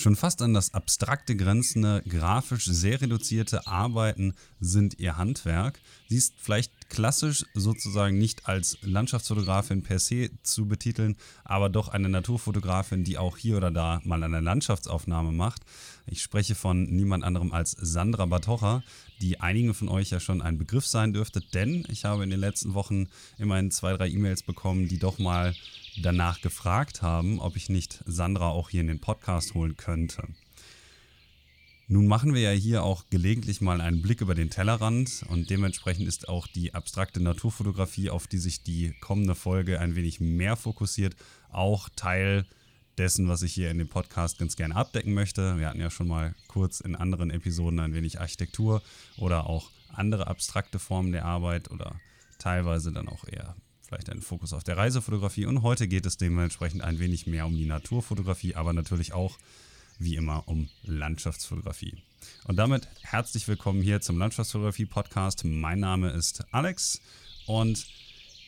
Schon fast an das abstrakte grenzende, grafisch sehr reduzierte Arbeiten sind ihr Handwerk. Sie ist vielleicht klassisch sozusagen nicht als Landschaftsfotografin per se zu betiteln, aber doch eine Naturfotografin, die auch hier oder da mal eine Landschaftsaufnahme macht. Ich spreche von niemand anderem als Sandra Batocha, die einigen von euch ja schon ein Begriff sein dürfte, denn ich habe in den letzten Wochen immerhin zwei, drei E-Mails bekommen, die doch mal danach gefragt haben, ob ich nicht Sandra auch hier in den Podcast holen könnte. Nun machen wir ja hier auch gelegentlich mal einen Blick über den Tellerrand und dementsprechend ist auch die abstrakte Naturfotografie, auf die sich die kommende Folge ein wenig mehr fokussiert, auch Teil dessen, was ich hier in dem Podcast ganz gerne abdecken möchte. Wir hatten ja schon mal kurz in anderen Episoden ein wenig Architektur oder auch andere abstrakte Formen der Arbeit oder teilweise dann auch eher vielleicht einen Fokus auf der Reisefotografie. Und heute geht es dementsprechend ein wenig mehr um die Naturfotografie, aber natürlich auch wie immer um Landschaftsfotografie. Und damit herzlich willkommen hier zum Landschaftsfotografie-Podcast. Mein Name ist Alex und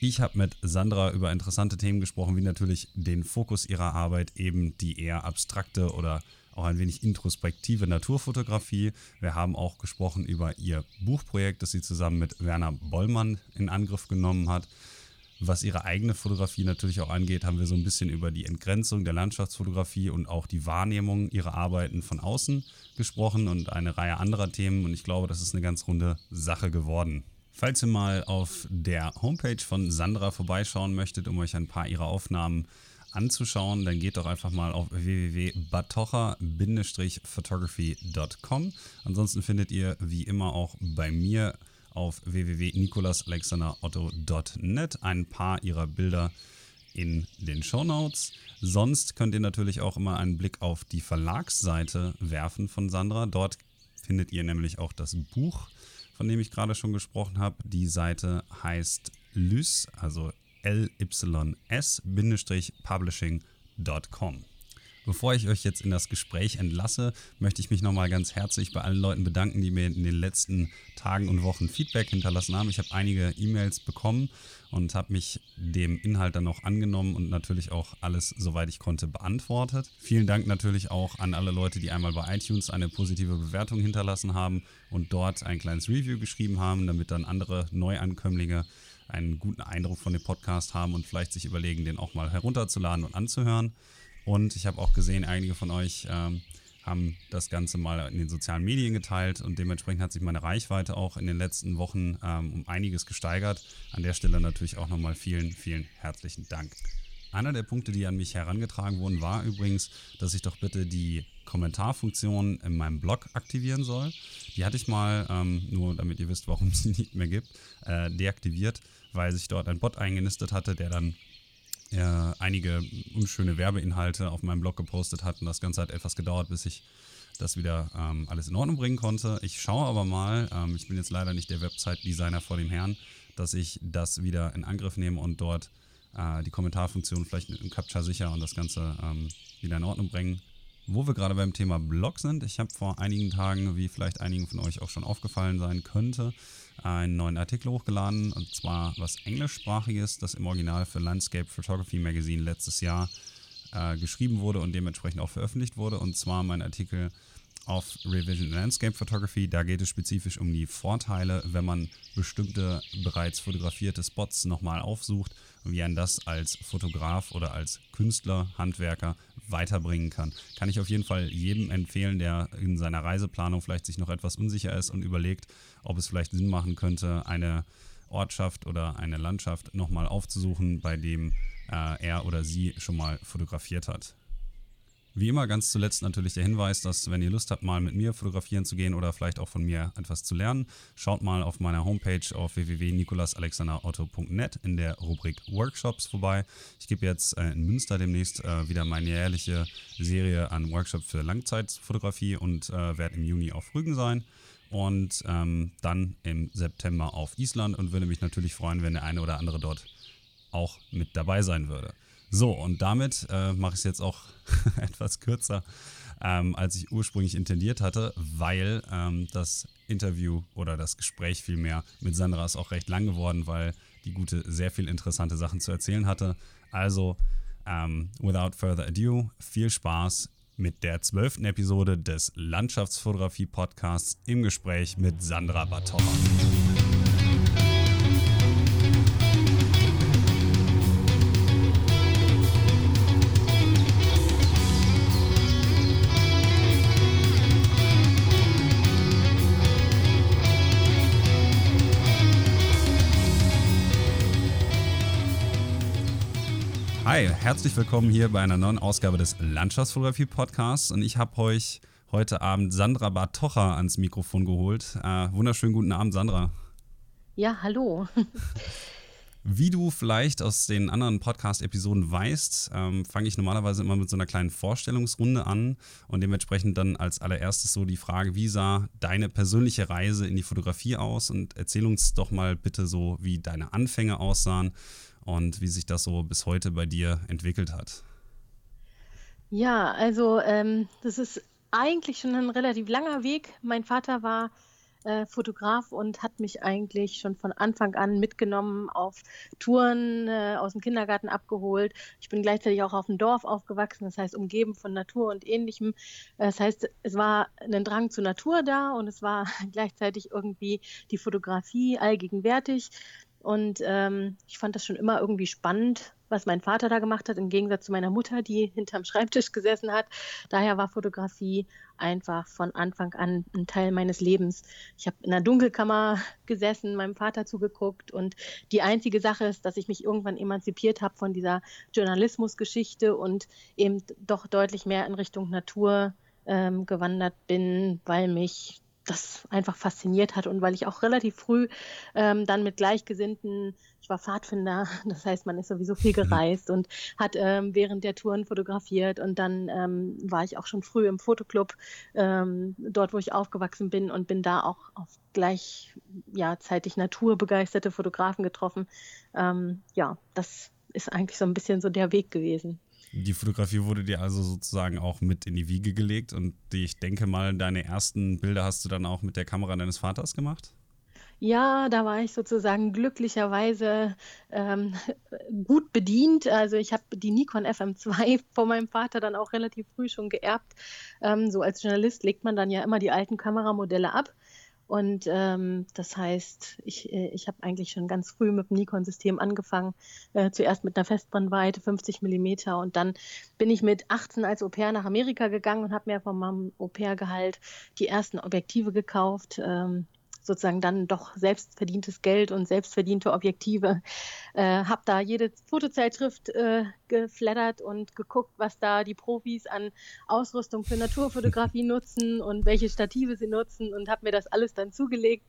ich habe mit Sandra über interessante Themen gesprochen, wie natürlich den Fokus ihrer Arbeit, eben die eher abstrakte oder auch ein wenig introspektive Naturfotografie. Wir haben auch gesprochen über ihr Buchprojekt, das sie zusammen mit Werner Bollmann in Angriff genommen hat. Was ihre eigene Fotografie natürlich auch angeht, haben wir so ein bisschen über die Entgrenzung der Landschaftsfotografie und auch die Wahrnehmung ihrer Arbeiten von außen gesprochen und eine Reihe anderer Themen. Und ich glaube, das ist eine ganz runde Sache geworden. Falls ihr mal auf der Homepage von Sandra vorbeischauen möchtet, um euch ein paar ihrer Aufnahmen anzuschauen, dann geht doch einfach mal auf www.batocha-photography.com. Ansonsten findet ihr wie immer auch bei mir auf www.nikolasalexanderotto.net ein paar ihrer Bilder in den Show Notes. Sonst könnt ihr natürlich auch immer einen Blick auf die Verlagsseite werfen von Sandra. Dort findet ihr nämlich auch das Buch, von dem ich gerade schon gesprochen habe. Die Seite heißt Lys, also lys-publishing.com. Bevor ich euch jetzt in das Gespräch entlasse, möchte ich mich nochmal ganz herzlich bei allen Leuten bedanken, die mir in den letzten Tagen und Wochen Feedback hinterlassen haben. Ich habe einige E-Mails bekommen und habe mich dem Inhalt dann auch angenommen und natürlich auch alles, soweit ich konnte, beantwortet. Vielen Dank natürlich auch an alle Leute, die einmal bei iTunes eine positive Bewertung hinterlassen haben und dort ein kleines Review geschrieben haben, damit dann andere Neuankömmlinge einen guten Eindruck von dem Podcast haben und vielleicht sich überlegen, den auch mal herunterzuladen und anzuhören. Und ich habe auch gesehen, einige von euch ähm, haben das Ganze mal in den sozialen Medien geteilt und dementsprechend hat sich meine Reichweite auch in den letzten Wochen ähm, um einiges gesteigert. An der Stelle natürlich auch nochmal vielen, vielen herzlichen Dank. Einer der Punkte, die an mich herangetragen wurden, war übrigens, dass ich doch bitte die Kommentarfunktion in meinem Blog aktivieren soll. Die hatte ich mal, ähm, nur damit ihr wisst, warum es sie nicht mehr gibt, äh, deaktiviert, weil sich dort ein Bot eingenistet hatte, der dann äh, einige unschöne Werbeinhalte auf meinem Blog gepostet hat und das Ganze hat etwas gedauert, bis ich das wieder ähm, alles in Ordnung bringen konnte. Ich schaue aber mal, ähm, ich bin jetzt leider nicht der Website-Designer vor dem Herrn, dass ich das wieder in Angriff nehme und dort äh, die Kommentarfunktion vielleicht einem Captcha sicher und das Ganze ähm, wieder in Ordnung bringen. Wo wir gerade beim Thema Blog sind, ich habe vor einigen Tagen, wie vielleicht einigen von euch auch schon aufgefallen sein könnte, einen neuen Artikel hochgeladen und zwar was englischsprachiges, das im Original für Landscape Photography Magazine letztes Jahr äh, geschrieben wurde und dementsprechend auch veröffentlicht wurde. Und zwar mein Artikel auf Revision Landscape Photography. Da geht es spezifisch um die Vorteile, wenn man bestimmte bereits fotografierte Spots nochmal aufsucht wie man das als Fotograf oder als Künstler, Handwerker weiterbringen kann. Kann ich auf jeden Fall jedem empfehlen, der in seiner Reiseplanung vielleicht sich noch etwas unsicher ist und überlegt, ob es vielleicht Sinn machen könnte, eine Ortschaft oder eine Landschaft nochmal aufzusuchen, bei dem äh, er oder sie schon mal fotografiert hat. Wie immer ganz zuletzt natürlich der Hinweis, dass wenn ihr Lust habt, mal mit mir fotografieren zu gehen oder vielleicht auch von mir etwas zu lernen, schaut mal auf meiner Homepage auf www.nikolasalexanderotto.net in der Rubrik Workshops vorbei. Ich gebe jetzt äh, in Münster demnächst äh, wieder meine jährliche Serie an Workshops für Langzeitfotografie und äh, werde im Juni auf Rügen sein und ähm, dann im September auf Island und würde mich natürlich freuen, wenn der eine oder andere dort auch mit dabei sein würde. So, und damit äh, mache ich es jetzt auch etwas kürzer, ähm, als ich ursprünglich intendiert hatte, weil ähm, das Interview oder das Gespräch vielmehr mit Sandra ist auch recht lang geworden, weil die gute sehr viel interessante Sachen zu erzählen hatte. Also, ähm, without further ado, viel Spaß mit der zwölften Episode des Landschaftsfotografie-Podcasts im Gespräch mit Sandra Batorra. Hi, herzlich willkommen hier bei einer neuen Ausgabe des Landschaftsfotografie Podcasts und ich habe euch heute Abend Sandra Bartocha ans Mikrofon geholt. Äh, wunderschönen guten Abend, Sandra. Ja, hallo. Wie du vielleicht aus den anderen Podcast-Episoden weißt, ähm, fange ich normalerweise immer mit so einer kleinen Vorstellungsrunde an und dementsprechend dann als allererstes so die Frage, wie sah deine persönliche Reise in die Fotografie aus und erzähl uns doch mal bitte so, wie deine Anfänge aussahen und wie sich das so bis heute bei dir entwickelt hat. Ja, also ähm, das ist eigentlich schon ein relativ langer Weg. Mein Vater war äh, Fotograf und hat mich eigentlich schon von Anfang an mitgenommen auf Touren äh, aus dem Kindergarten abgeholt. Ich bin gleichzeitig auch auf dem Dorf aufgewachsen, das heißt umgeben von Natur und ähnlichem. Äh, das heißt, es war ein Drang zur Natur da und es war gleichzeitig irgendwie die Fotografie allgegenwärtig. Und ähm, ich fand das schon immer irgendwie spannend, was mein Vater da gemacht hat, im Gegensatz zu meiner Mutter, die hinterm Schreibtisch gesessen hat. Daher war Fotografie einfach von Anfang an ein Teil meines Lebens. Ich habe in der Dunkelkammer gesessen, meinem Vater zugeguckt und die einzige Sache ist, dass ich mich irgendwann emanzipiert habe von dieser Journalismusgeschichte und eben doch deutlich mehr in Richtung Natur ähm, gewandert bin, weil mich das einfach fasziniert hat und weil ich auch relativ früh ähm, dann mit Gleichgesinnten, ich war Pfadfinder, das heißt, man ist sowieso viel mhm. gereist und hat ähm, während der Touren fotografiert und dann ähm, war ich auch schon früh im Fotoclub, ähm, dort wo ich aufgewachsen bin und bin da auch auf gleichzeitig ja, naturbegeisterte Fotografen getroffen. Ähm, ja, das ist eigentlich so ein bisschen so der Weg gewesen. Die Fotografie wurde dir also sozusagen auch mit in die Wiege gelegt und die, ich denke mal, deine ersten Bilder hast du dann auch mit der Kamera deines Vaters gemacht? Ja, da war ich sozusagen glücklicherweise ähm, gut bedient. Also ich habe die Nikon FM2 von meinem Vater dann auch relativ früh schon geerbt. Ähm, so als Journalist legt man dann ja immer die alten Kameramodelle ab. Und ähm, das heißt, ich, äh, ich habe eigentlich schon ganz früh mit dem Nikon-System angefangen. Äh, zuerst mit einer Festbrennweite 50 Millimeter und dann bin ich mit 18 als Au-pair nach Amerika gegangen und habe mir von meinem Au-pair-Gehalt die ersten Objektive gekauft. Ähm, sozusagen dann doch selbstverdientes Geld und selbstverdiente Objektive. Äh, habe da jede Fotozeitschrift äh, geflattert und geguckt, was da die Profis an Ausrüstung für Naturfotografie nutzen und welche Stative sie nutzen und habe mir das alles dann zugelegt.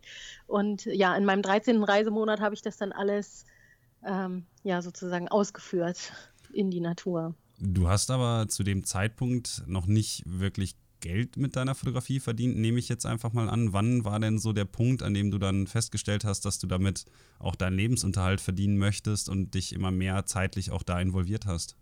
Und ja, in meinem 13. Reisemonat habe ich das dann alles ähm, ja sozusagen ausgeführt in die Natur. Du hast aber zu dem Zeitpunkt noch nicht wirklich Geld mit deiner Fotografie verdient, nehme ich jetzt einfach mal an. Wann war denn so der Punkt, an dem du dann festgestellt hast, dass du damit auch deinen Lebensunterhalt verdienen möchtest und dich immer mehr zeitlich auch da involviert hast?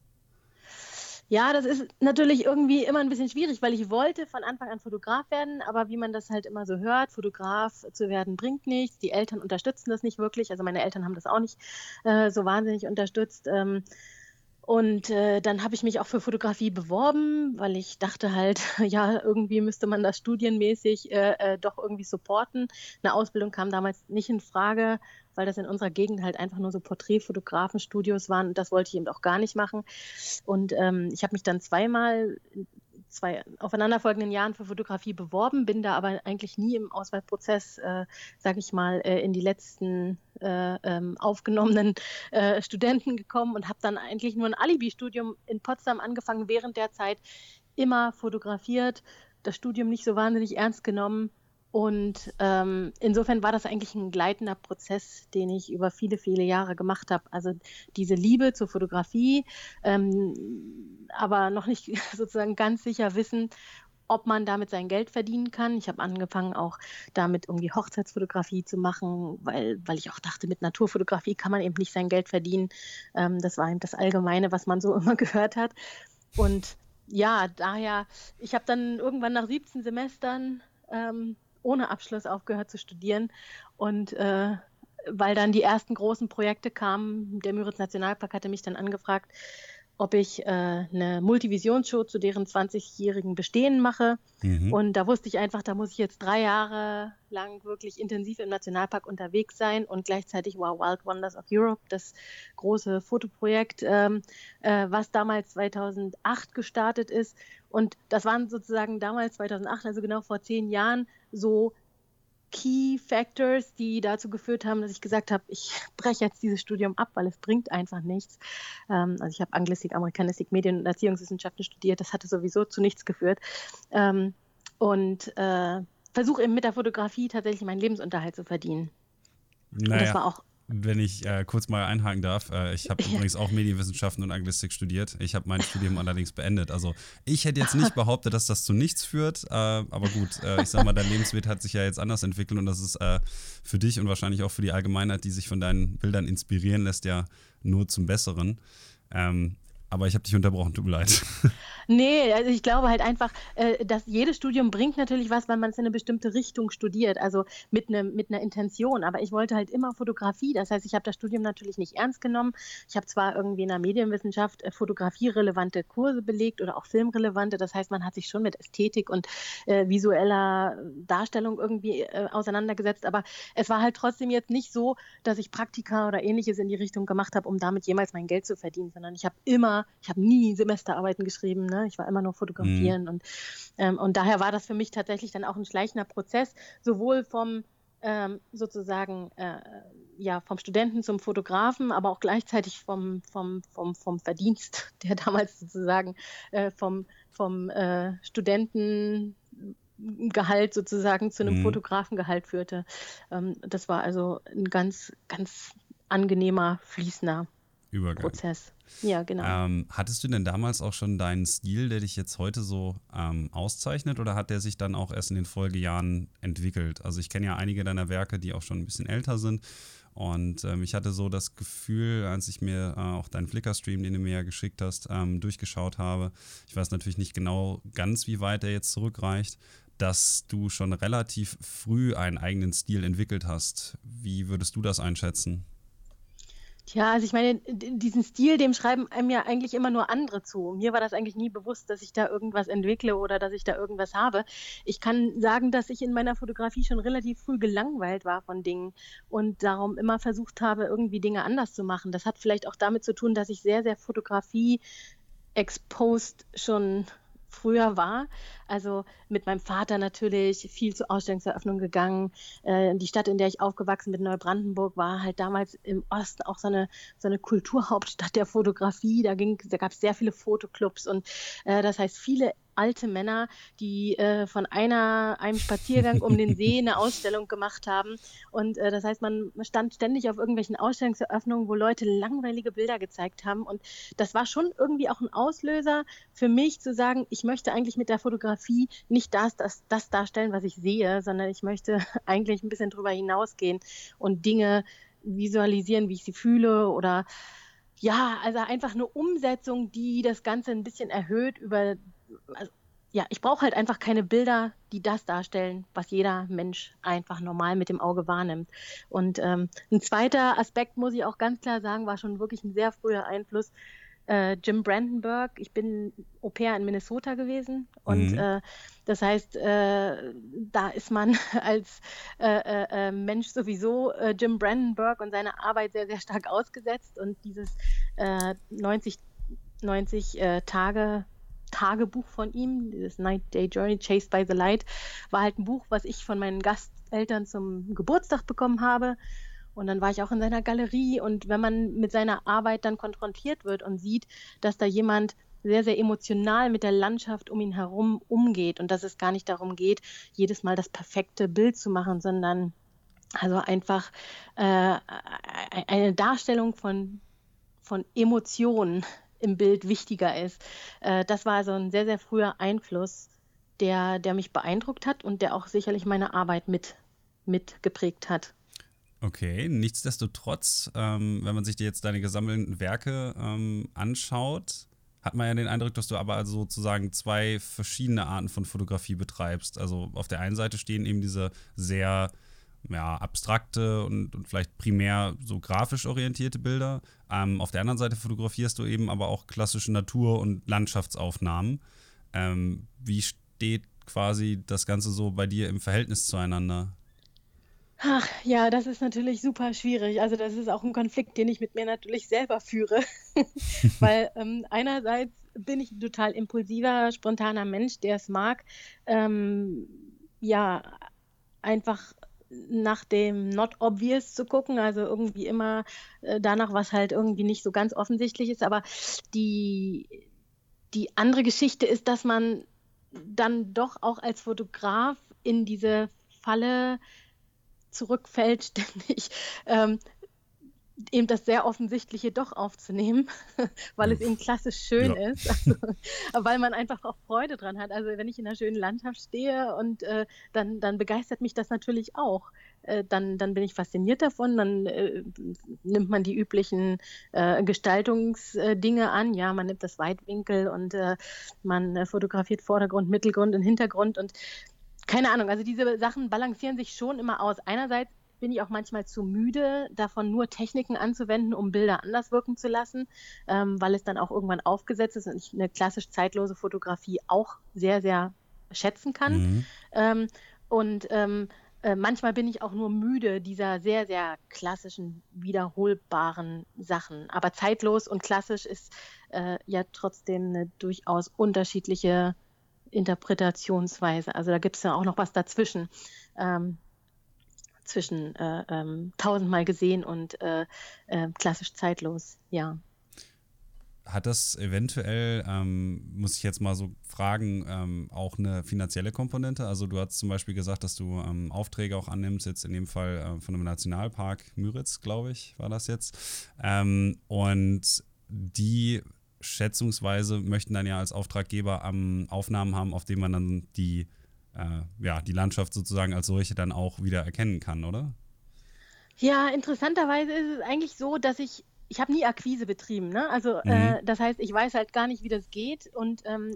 Ja, das ist natürlich irgendwie immer ein bisschen schwierig, weil ich wollte von Anfang an Fotograf werden, aber wie man das halt immer so hört, Fotograf zu werden bringt nichts. Die Eltern unterstützen das nicht wirklich. Also meine Eltern haben das auch nicht äh, so wahnsinnig unterstützt. Ähm, und äh, dann habe ich mich auch für Fotografie beworben, weil ich dachte halt, ja, irgendwie müsste man das studienmäßig äh, äh, doch irgendwie supporten. Eine Ausbildung kam damals nicht in Frage, weil das in unserer Gegend halt einfach nur so Porträtfotografenstudios waren und das wollte ich eben auch gar nicht machen. Und ähm, ich habe mich dann zweimal zwei aufeinanderfolgenden Jahren für Fotografie beworben, bin da aber eigentlich nie im Auswahlprozess, äh, sage ich mal, äh, in die letzten äh, ähm, aufgenommenen äh, Studenten gekommen und habe dann eigentlich nur ein Alibi-Studium in Potsdam angefangen, während der Zeit immer fotografiert, das Studium nicht so wahnsinnig ernst genommen und ähm, insofern war das eigentlich ein gleitender Prozess, den ich über viele, viele Jahre gemacht habe. Also diese Liebe zur Fotografie, ähm, aber noch nicht sozusagen ganz sicher wissen, ob man damit sein Geld verdienen kann. Ich habe angefangen auch damit irgendwie Hochzeitsfotografie zu machen, weil, weil ich auch dachte, mit Naturfotografie kann man eben nicht sein Geld verdienen. Ähm, das war eben das Allgemeine, was man so immer gehört hat. Und ja, daher, ich habe dann irgendwann nach 17 Semestern ähm, ohne Abschluss aufgehört zu studieren. Und äh, weil dann die ersten großen Projekte kamen, der Müritz Nationalpark hatte mich dann angefragt, ob ich äh, eine Multivisionsshow zu deren 20-jährigen Bestehen mache. Mhm. Und da wusste ich einfach, da muss ich jetzt drei Jahre lang wirklich intensiv im Nationalpark unterwegs sein und gleichzeitig Wow Wild Wonders of Europe, das große Fotoprojekt, ähm, äh, was damals 2008 gestartet ist. Und das waren sozusagen damals 2008, also genau vor zehn Jahren, so Key Factors, die dazu geführt haben, dass ich gesagt habe, ich breche jetzt dieses Studium ab, weil es bringt einfach nichts. Ähm, also ich habe Anglistik, Amerikanistik, Medien- und Erziehungswissenschaften studiert. Das hatte sowieso zu nichts geführt. Ähm, und äh, versuche eben mit der Fotografie tatsächlich meinen Lebensunterhalt zu verdienen. Naja. Und das war auch wenn ich äh, kurz mal einhaken darf, äh, ich habe ja. übrigens auch Medienwissenschaften und Anglistik studiert. Ich habe mein Studium allerdings beendet. Also ich hätte jetzt nicht behauptet, dass das zu nichts führt, äh, aber gut, äh, ich sag mal, dein Lebensweg hat sich ja jetzt anders entwickelt und das ist äh, für dich und wahrscheinlich auch für die Allgemeinheit, die sich von deinen Bildern inspirieren lässt, ja nur zum Besseren. Ähm, aber ich habe dich unterbrochen, tut mir leid. Nee, also ich glaube halt einfach, äh, dass jedes Studium bringt natürlich was, weil man es in eine bestimmte Richtung studiert, also mit, ne, mit einer Intention. Aber ich wollte halt immer Fotografie. Das heißt, ich habe das Studium natürlich nicht ernst genommen. Ich habe zwar irgendwie in der Medienwissenschaft äh, fotografierelevante Kurse belegt oder auch filmrelevante. Das heißt, man hat sich schon mit Ästhetik und äh, visueller Darstellung irgendwie äh, auseinandergesetzt. Aber es war halt trotzdem jetzt nicht so, dass ich Praktika oder ähnliches in die Richtung gemacht habe, um damit jemals mein Geld zu verdienen, sondern ich habe immer, ich habe nie Semesterarbeiten geschrieben. Ne? Ich war immer nur fotografieren. Mhm. Und, ähm, und daher war das für mich tatsächlich dann auch ein schleichender Prozess, sowohl vom ähm, sozusagen äh, ja vom Studenten zum Fotografen, aber auch gleichzeitig vom, vom, vom, vom Verdienst, der damals sozusagen äh, vom, vom äh, Studentengehalt sozusagen zu einem mhm. Fotografengehalt führte. Ähm, das war also ein ganz, ganz angenehmer, fließender Übergang. Prozess. Ja, genau. Ähm, hattest du denn damals auch schon deinen Stil, der dich jetzt heute so ähm, auszeichnet, oder hat der sich dann auch erst in den Folgejahren entwickelt? Also ich kenne ja einige deiner Werke, die auch schon ein bisschen älter sind. Und ähm, ich hatte so das Gefühl, als ich mir äh, auch deinen Flickr-Stream, den du mir ja geschickt hast, ähm, durchgeschaut habe, ich weiß natürlich nicht genau ganz, wie weit er jetzt zurückreicht, dass du schon relativ früh einen eigenen Stil entwickelt hast. Wie würdest du das einschätzen? Ja, also ich meine, diesen Stil, dem schreiben einem ja eigentlich immer nur andere zu. Mir war das eigentlich nie bewusst, dass ich da irgendwas entwickle oder dass ich da irgendwas habe. Ich kann sagen, dass ich in meiner Fotografie schon relativ früh gelangweilt war von Dingen und darum immer versucht habe, irgendwie Dinge anders zu machen. Das hat vielleicht auch damit zu tun, dass ich sehr, sehr Fotografie exposed schon früher war. Also mit meinem Vater natürlich viel zu Ausstellungseröffnungen gegangen. Äh, die Stadt, in der ich aufgewachsen bin, Neubrandenburg, war halt damals im Osten auch so eine, so eine Kulturhauptstadt der Fotografie. Da, da gab es sehr viele Fotoclubs und äh, das heißt, viele alte Männer, die äh, von einer, einem Spaziergang um den See eine Ausstellung gemacht haben. Und äh, das heißt, man stand ständig auf irgendwelchen Ausstellungseröffnungen, wo Leute langweilige Bilder gezeigt haben. Und das war schon irgendwie auch ein Auslöser für mich zu sagen, ich möchte eigentlich mit der Fotografie nicht das, das, das darstellen, was ich sehe, sondern ich möchte eigentlich ein bisschen drüber hinausgehen und Dinge visualisieren, wie ich sie fühle oder ja, also einfach eine Umsetzung, die das Ganze ein bisschen erhöht über also, ja, ich brauche halt einfach keine Bilder, die das darstellen, was jeder Mensch einfach normal mit dem Auge wahrnimmt. Und ähm, ein zweiter Aspekt, muss ich auch ganz klar sagen, war schon wirklich ein sehr früher Einfluss. Äh, Jim Brandenburg, ich bin Au pair in Minnesota gewesen und mhm. äh, das heißt, äh, da ist man als äh, äh, äh, Mensch sowieso Jim Brandenburg und seine Arbeit sehr, sehr stark ausgesetzt und dieses 90, 90 Tage Tagebuch von ihm, dieses Night Day Journey, Chased by the Light, war halt ein Buch, was ich von meinen Gasteltern zum Geburtstag bekommen habe. Und dann war ich auch in seiner Galerie und wenn man mit seiner Arbeit dann konfrontiert wird und sieht, dass da jemand sehr, sehr emotional mit der Landschaft um ihn herum umgeht und dass es gar nicht darum geht, jedes Mal das perfekte Bild zu machen, sondern also einfach äh, eine Darstellung von, von Emotionen im Bild wichtiger ist. Äh, das war also ein sehr, sehr früher Einfluss, der, der mich beeindruckt hat und der auch sicherlich meine Arbeit mit, mit geprägt hat. Okay, nichtsdestotrotz, ähm, wenn man sich dir jetzt deine gesammelten Werke ähm, anschaut, hat man ja den Eindruck, dass du aber also sozusagen zwei verschiedene Arten von Fotografie betreibst. Also auf der einen Seite stehen eben diese sehr ja, abstrakte und, und, vielleicht primär so grafisch orientierte Bilder. Ähm, auf der anderen Seite fotografierst du eben aber auch klassische Natur- und Landschaftsaufnahmen. Ähm, wie steht quasi das Ganze so bei dir im Verhältnis zueinander? Ach, ja, das ist natürlich super schwierig. Also das ist auch ein Konflikt, den ich mit mir natürlich selber führe, weil ähm, einerseits bin ich ein total impulsiver, spontaner Mensch, der es mag, ähm, ja, einfach nach dem Not Obvious zu gucken, also irgendwie immer äh, danach, was halt irgendwie nicht so ganz offensichtlich ist. Aber die, die andere Geschichte ist, dass man dann doch auch als Fotograf in diese Falle zurückfällt, ständig ähm, eben das sehr Offensichtliche doch aufzunehmen, weil es eben klassisch schön ja. ist, also, weil man einfach auch Freude dran hat. Also wenn ich in einer schönen Landschaft stehe und äh, dann, dann begeistert mich das natürlich auch. Äh, dann, dann bin ich fasziniert davon, dann äh, nimmt man die üblichen äh, Gestaltungsdinge an. Ja, man nimmt das Weitwinkel und äh, man äh, fotografiert Vordergrund, Mittelgrund und Hintergrund und keine Ahnung, also diese Sachen balancieren sich schon immer aus. Einerseits bin ich auch manchmal zu müde, davon nur Techniken anzuwenden, um Bilder anders wirken zu lassen, ähm, weil es dann auch irgendwann aufgesetzt ist und ich eine klassisch zeitlose Fotografie auch sehr, sehr schätzen kann. Mhm. Ähm, und ähm, äh, manchmal bin ich auch nur müde dieser sehr, sehr klassischen, wiederholbaren Sachen. Aber zeitlos und klassisch ist äh, ja trotzdem eine durchaus unterschiedliche Interpretationsweise. Also da gibt es ja auch noch was dazwischen. Ähm, zwischen äh, ähm, tausendmal gesehen und äh, äh, klassisch zeitlos, ja. Hat das eventuell, ähm, muss ich jetzt mal so fragen, ähm, auch eine finanzielle Komponente? Also du hast zum Beispiel gesagt, dass du ähm, Aufträge auch annimmst, jetzt in dem Fall äh, von einem Nationalpark Müritz, glaube ich, war das jetzt. Ähm, und die schätzungsweise möchten dann ja als Auftraggeber Aufnahmen haben, auf denen man dann die äh, ja, die Landschaft sozusagen als solche dann auch wieder erkennen kann, oder? Ja, interessanterweise ist es eigentlich so, dass ich ich habe nie Akquise betrieben, ne? Also äh, mhm. äh, das heißt, ich weiß halt gar nicht, wie das geht und ähm,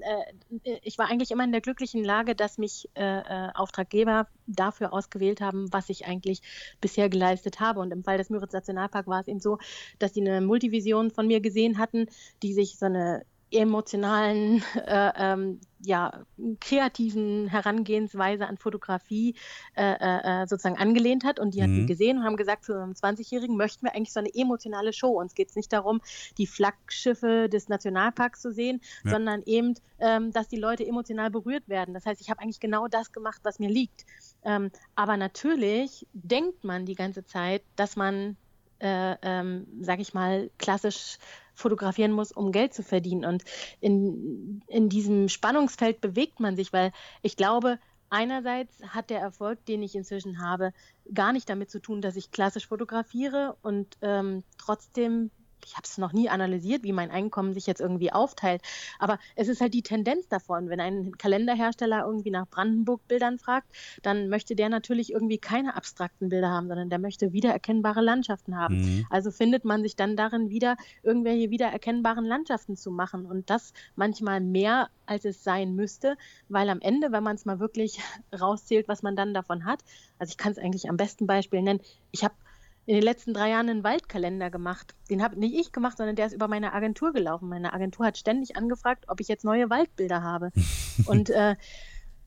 äh, ich war eigentlich immer in der glücklichen Lage, dass mich äh, äh, Auftraggeber dafür ausgewählt haben, was ich eigentlich bisher geleistet habe. Und im Fall des Müritz Nationalpark war es eben so, dass sie eine Multivision von mir gesehen hatten, die sich so eine emotionalen, äh, ähm, ja, kreativen Herangehensweise an Fotografie äh, äh, äh, sozusagen angelehnt hat. Und die mhm. hatten gesehen und haben gesagt, zu einem 20-Jährigen möchten wir eigentlich so eine emotionale Show. Uns geht es nicht darum, die Flaggschiffe des Nationalparks zu sehen, ja. sondern eben, ähm, dass die Leute emotional berührt werden. Das heißt, ich habe eigentlich genau das gemacht, was mir liegt. Ähm, aber natürlich denkt man die ganze Zeit, dass man, äh, ähm, sage ich mal, klassisch fotografieren muss, um Geld zu verdienen. Und in, in diesem Spannungsfeld bewegt man sich, weil ich glaube, einerseits hat der Erfolg, den ich inzwischen habe, gar nicht damit zu tun, dass ich klassisch fotografiere und ähm, trotzdem ich habe es noch nie analysiert, wie mein Einkommen sich jetzt irgendwie aufteilt. Aber es ist halt die Tendenz davon. Wenn ein Kalenderhersteller irgendwie nach Brandenburg-Bildern fragt, dann möchte der natürlich irgendwie keine abstrakten Bilder haben, sondern der möchte wiedererkennbare Landschaften haben. Mhm. Also findet man sich dann darin wieder, irgendwelche wiedererkennbaren Landschaften zu machen. Und das manchmal mehr, als es sein müsste, weil am Ende, wenn man es mal wirklich rauszählt, was man dann davon hat, also ich kann es eigentlich am besten Beispiel nennen, ich habe in den letzten drei Jahren einen Waldkalender gemacht. Den habe nicht ich gemacht, sondern der ist über meine Agentur gelaufen. Meine Agentur hat ständig angefragt, ob ich jetzt neue Waldbilder habe. Und äh,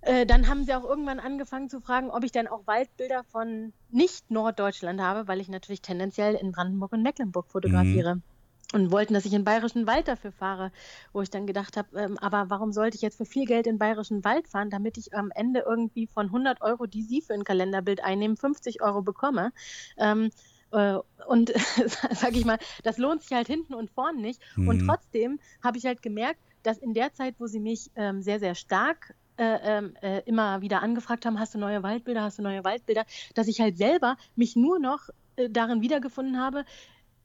äh, dann haben sie auch irgendwann angefangen zu fragen, ob ich denn auch Waldbilder von nicht Norddeutschland habe, weil ich natürlich tendenziell in Brandenburg und Mecklenburg fotografiere. Mhm. Und wollten, dass ich in Bayerischen Wald dafür fahre, wo ich dann gedacht habe, ähm, aber warum sollte ich jetzt für viel Geld in Bayerischen Wald fahren, damit ich am Ende irgendwie von 100 Euro, die Sie für ein Kalenderbild einnehmen, 50 Euro bekomme? Ähm, äh, und sag ich mal, das lohnt sich halt hinten und vorn nicht. Mhm. Und trotzdem habe ich halt gemerkt, dass in der Zeit, wo sie mich ähm, sehr, sehr stark äh, ähm, äh, immer wieder angefragt haben, hast du neue Waldbilder, hast du neue Waldbilder, dass ich halt selber mich nur noch äh, darin wiedergefunden habe,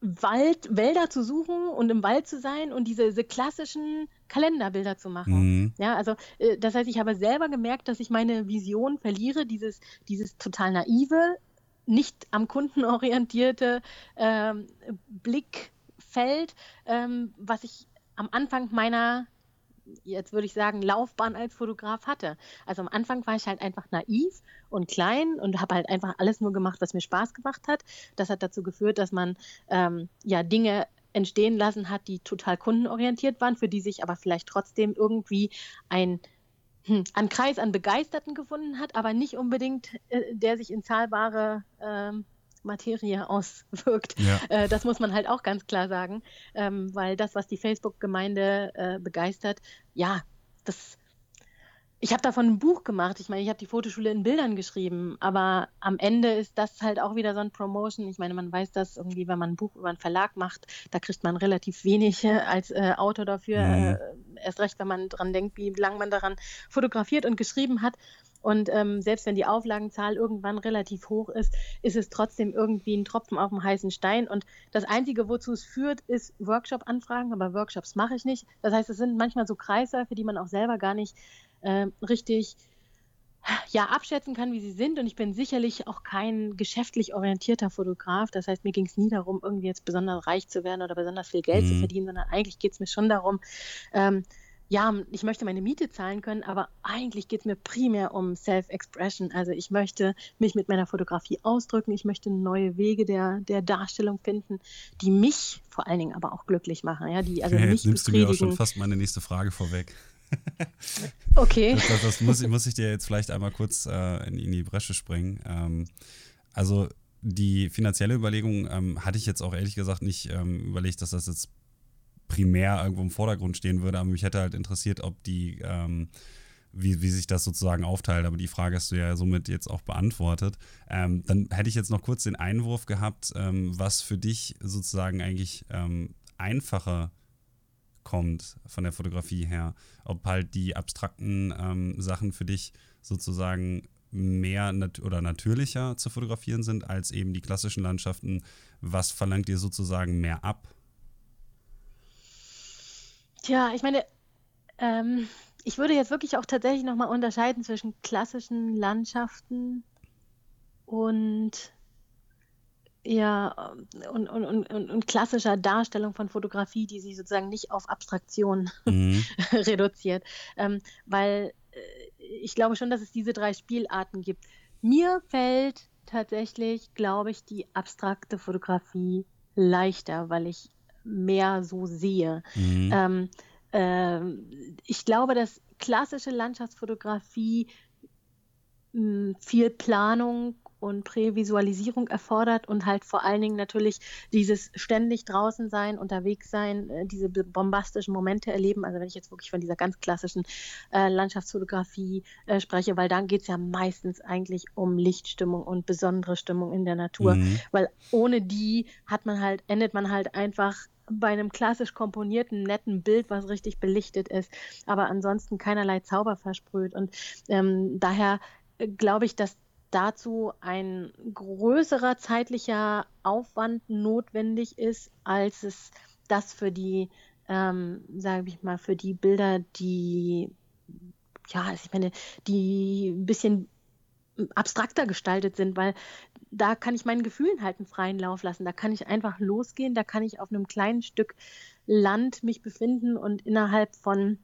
Wald, Wälder zu suchen und im Wald zu sein und diese, diese klassischen Kalenderbilder zu machen. Mhm. Ja, also äh, das heißt, ich habe selber gemerkt, dass ich meine Vision verliere, dieses, dieses total naive, nicht am Kunden orientierte ähm, Blickfeld, ähm, was ich am Anfang meiner jetzt würde ich sagen, Laufbahn als Fotograf hatte. Also am Anfang war ich halt einfach naiv und klein und habe halt einfach alles nur gemacht, was mir Spaß gemacht hat. Das hat dazu geführt, dass man ähm, ja Dinge entstehen lassen hat, die total kundenorientiert waren, für die sich aber vielleicht trotzdem irgendwie ein hm, an Kreis an Begeisterten gefunden hat, aber nicht unbedingt, äh, der sich in zahlbare ähm, Materie auswirkt. Ja. Äh, das muss man halt auch ganz klar sagen, ähm, weil das, was die Facebook-Gemeinde äh, begeistert, ja, das. Ich habe davon ein Buch gemacht. Ich meine, ich habe die Fotoschule in Bildern geschrieben, aber am Ende ist das halt auch wieder so ein Promotion. Ich meine, man weiß das irgendwie, wenn man ein Buch über einen Verlag macht, da kriegt man relativ wenig äh, als äh, Autor dafür. Mhm. Äh, erst recht, wenn man dran denkt, wie lange man daran fotografiert und geschrieben hat. Und ähm, selbst wenn die Auflagenzahl irgendwann relativ hoch ist, ist es trotzdem irgendwie ein Tropfen auf dem heißen Stein. Und das Einzige, wozu es führt, ist Workshop-Anfragen, aber Workshops mache ich nicht. Das heißt, es sind manchmal so Kreisläufe, die man auch selber gar nicht äh, richtig ja, abschätzen kann, wie sie sind. Und ich bin sicherlich auch kein geschäftlich orientierter Fotograf. Das heißt, mir ging es nie darum, irgendwie jetzt besonders reich zu werden oder besonders viel Geld mhm. zu verdienen, sondern eigentlich geht es mir schon darum, ähm, ja, ich möchte meine Miete zahlen können, aber eigentlich geht es mir primär um Self-Expression. Also ich möchte mich mit meiner Fotografie ausdrücken, ich möchte neue Wege der, der Darstellung finden, die mich vor allen Dingen aber auch glücklich machen. Ja, die also ja, jetzt nimmst du mir auch schon fast meine nächste Frage vorweg. okay. Das, das, das muss, muss, ich dir jetzt vielleicht einmal kurz äh, in, in, die Bresche springen. Ähm, also die finanzielle Überlegung ähm, hatte ich jetzt auch ehrlich gesagt nicht ähm, überlegt, dass das jetzt primär irgendwo im Vordergrund stehen würde. Aber mich hätte halt interessiert, ob die, ähm, wie, wie sich das sozusagen aufteilt. Aber die Frage hast du ja somit jetzt auch beantwortet. Ähm, dann hätte ich jetzt noch kurz den Einwurf gehabt, ähm, was für dich sozusagen eigentlich ähm, einfacher kommt von der Fotografie her. Ob halt die abstrakten ähm, Sachen für dich sozusagen mehr nat oder natürlicher zu fotografieren sind als eben die klassischen Landschaften. Was verlangt dir sozusagen mehr ab? Tja, ich meine, ähm, ich würde jetzt wirklich auch tatsächlich nochmal unterscheiden zwischen klassischen Landschaften und ja, und, und, und, und, klassischer Darstellung von Fotografie, die sich sozusagen nicht auf Abstraktion mhm. reduziert. Ähm, weil äh, ich glaube schon, dass es diese drei Spielarten gibt. Mir fällt tatsächlich, glaube ich, die abstrakte Fotografie leichter, weil ich mehr so sehe. Mhm. Ähm, äh, ich glaube, dass klassische Landschaftsfotografie mh, hm, viel Planung und Prävisualisierung erfordert und halt vor allen Dingen natürlich dieses ständig draußen sein, unterwegs sein, äh, diese bombastischen Momente erleben. Also wenn ich jetzt wirklich von dieser ganz klassischen äh, Landschaftsfotografie äh, spreche, weil dann geht es ja meistens eigentlich um Lichtstimmung und besondere Stimmung in der Natur, mhm. weil ohne die hat man halt, endet man halt einfach bei einem klassisch komponierten, netten Bild, was richtig belichtet ist, aber ansonsten keinerlei Zauber versprüht. Und ähm, daher äh, glaube ich, dass dazu ein größerer zeitlicher Aufwand notwendig ist, als es das für die, ähm, sage ich mal, für die Bilder, die ja, also ich meine, die ein bisschen abstrakter gestaltet sind, weil da kann ich meinen Gefühlen halt einen freien Lauf lassen. Da kann ich einfach losgehen, da kann ich auf einem kleinen Stück Land mich befinden und innerhalb von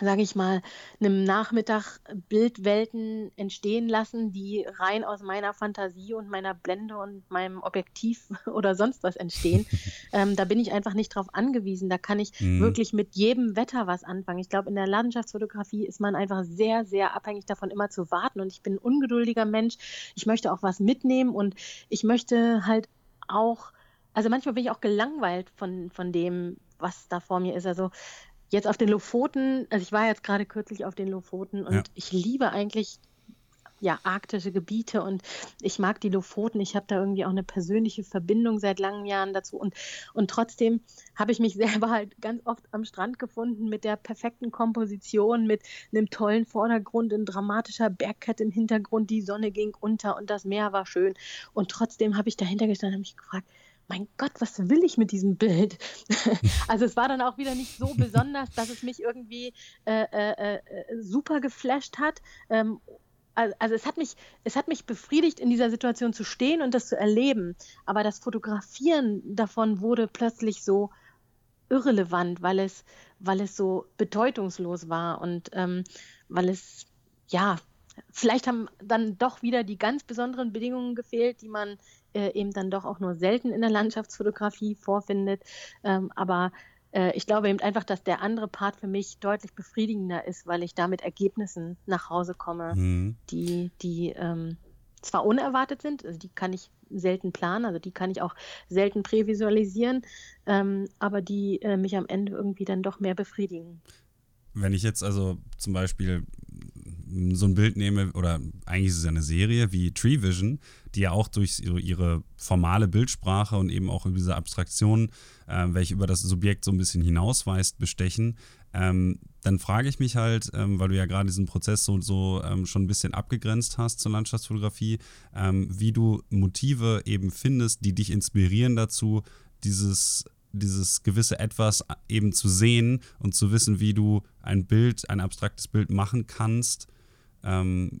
sage ich mal, einem Nachmittag Bildwelten entstehen lassen, die rein aus meiner Fantasie und meiner Blende und meinem Objektiv oder sonst was entstehen. ähm, da bin ich einfach nicht drauf angewiesen. Da kann ich mhm. wirklich mit jedem Wetter was anfangen. Ich glaube, in der Landschaftsfotografie ist man einfach sehr, sehr abhängig davon, immer zu warten. Und ich bin ein ungeduldiger Mensch. Ich möchte auch was mitnehmen und ich möchte halt auch, also manchmal bin ich auch gelangweilt von, von dem, was da vor mir ist. Also Jetzt auf den Lofoten, also ich war jetzt gerade kürzlich auf den Lofoten und ja. ich liebe eigentlich ja, arktische Gebiete und ich mag die Lofoten. Ich habe da irgendwie auch eine persönliche Verbindung seit langen Jahren dazu und, und trotzdem habe ich mich selber halt ganz oft am Strand gefunden mit der perfekten Komposition, mit einem tollen Vordergrund, ein dramatischer Bergkette im Hintergrund, die Sonne ging unter und das Meer war schön und trotzdem habe ich dahinter gestanden und mich gefragt, mein Gott, was will ich mit diesem Bild? also es war dann auch wieder nicht so besonders, dass es mich irgendwie äh, äh, äh, super geflasht hat. Ähm, also es hat mich, es hat mich befriedigt, in dieser Situation zu stehen und das zu erleben. Aber das Fotografieren davon wurde plötzlich so, irrelevant, weil es, weil es so bedeutungslos war und ähm, weil es, ja, vielleicht haben dann doch wieder die ganz besonderen Bedingungen gefehlt, die man äh, eben dann doch auch nur selten in der Landschaftsfotografie vorfindet. Ähm, aber äh, ich glaube eben einfach, dass der andere Part für mich deutlich befriedigender ist, weil ich da mit Ergebnissen nach Hause komme, mhm. die, die ähm, zwar unerwartet sind, also die kann ich selten planen, also die kann ich auch selten prävisualisieren, ähm, aber die äh, mich am Ende irgendwie dann doch mehr befriedigen. Wenn ich jetzt also zum Beispiel so ein Bild nehme, oder eigentlich ist es ja eine Serie wie Tree Vision, die ja auch durch ihre formale Bildsprache und eben auch über diese Abstraktion, äh, welche über das Subjekt so ein bisschen hinausweist, bestechen, ähm, dann frage ich mich halt, ähm, weil du ja gerade diesen Prozess so, so ähm, schon ein bisschen abgegrenzt hast zur Landschaftsfotografie, ähm, wie du Motive eben findest, die dich inspirieren dazu, dieses dieses gewisse Etwas eben zu sehen und zu wissen, wie du ein Bild, ein abstraktes Bild machen kannst. Ähm,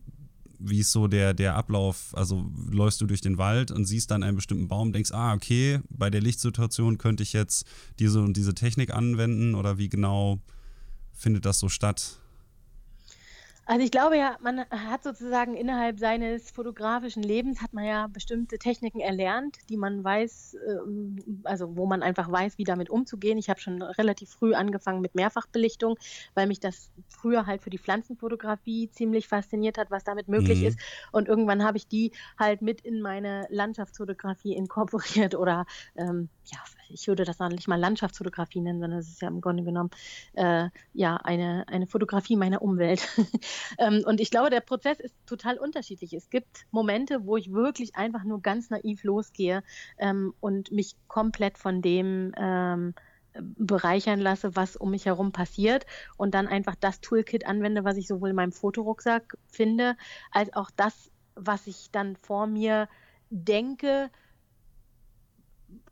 wie ist so der, der Ablauf? Also läufst du durch den Wald und siehst dann einen bestimmten Baum, denkst, ah, okay, bei der Lichtsituation könnte ich jetzt diese und diese Technik anwenden oder wie genau findet das so statt? Also ich glaube ja, man hat sozusagen innerhalb seines fotografischen Lebens hat man ja bestimmte Techniken erlernt, die man weiß, ähm, also wo man einfach weiß, wie damit umzugehen. Ich habe schon relativ früh angefangen mit Mehrfachbelichtung, weil mich das früher halt für die Pflanzenfotografie ziemlich fasziniert hat, was damit möglich mhm. ist. Und irgendwann habe ich die halt mit in meine Landschaftsfotografie inkorporiert oder ähm, ja, ich würde das nicht mal Landschaftsfotografie nennen, sondern es ist ja im Grunde genommen äh, ja eine, eine Fotografie meiner Umwelt. ähm, und ich glaube, der Prozess ist total unterschiedlich. Es gibt Momente, wo ich wirklich einfach nur ganz naiv losgehe ähm, und mich komplett von dem ähm, bereichern lasse, was um mich herum passiert und dann einfach das Toolkit anwende, was ich sowohl in meinem Fotorucksack finde, als auch das, was ich dann vor mir denke,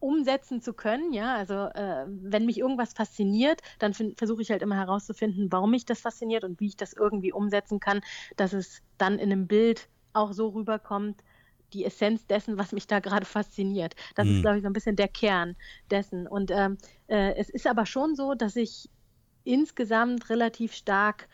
umsetzen zu können. Ja, also äh, wenn mich irgendwas fasziniert, dann versuche ich halt immer herauszufinden, warum mich das fasziniert und wie ich das irgendwie umsetzen kann, dass es dann in einem Bild auch so rüberkommt, die Essenz dessen, was mich da gerade fasziniert. Das mhm. ist, glaube ich, so ein bisschen der Kern dessen. Und ähm, äh, es ist aber schon so, dass ich insgesamt relativ stark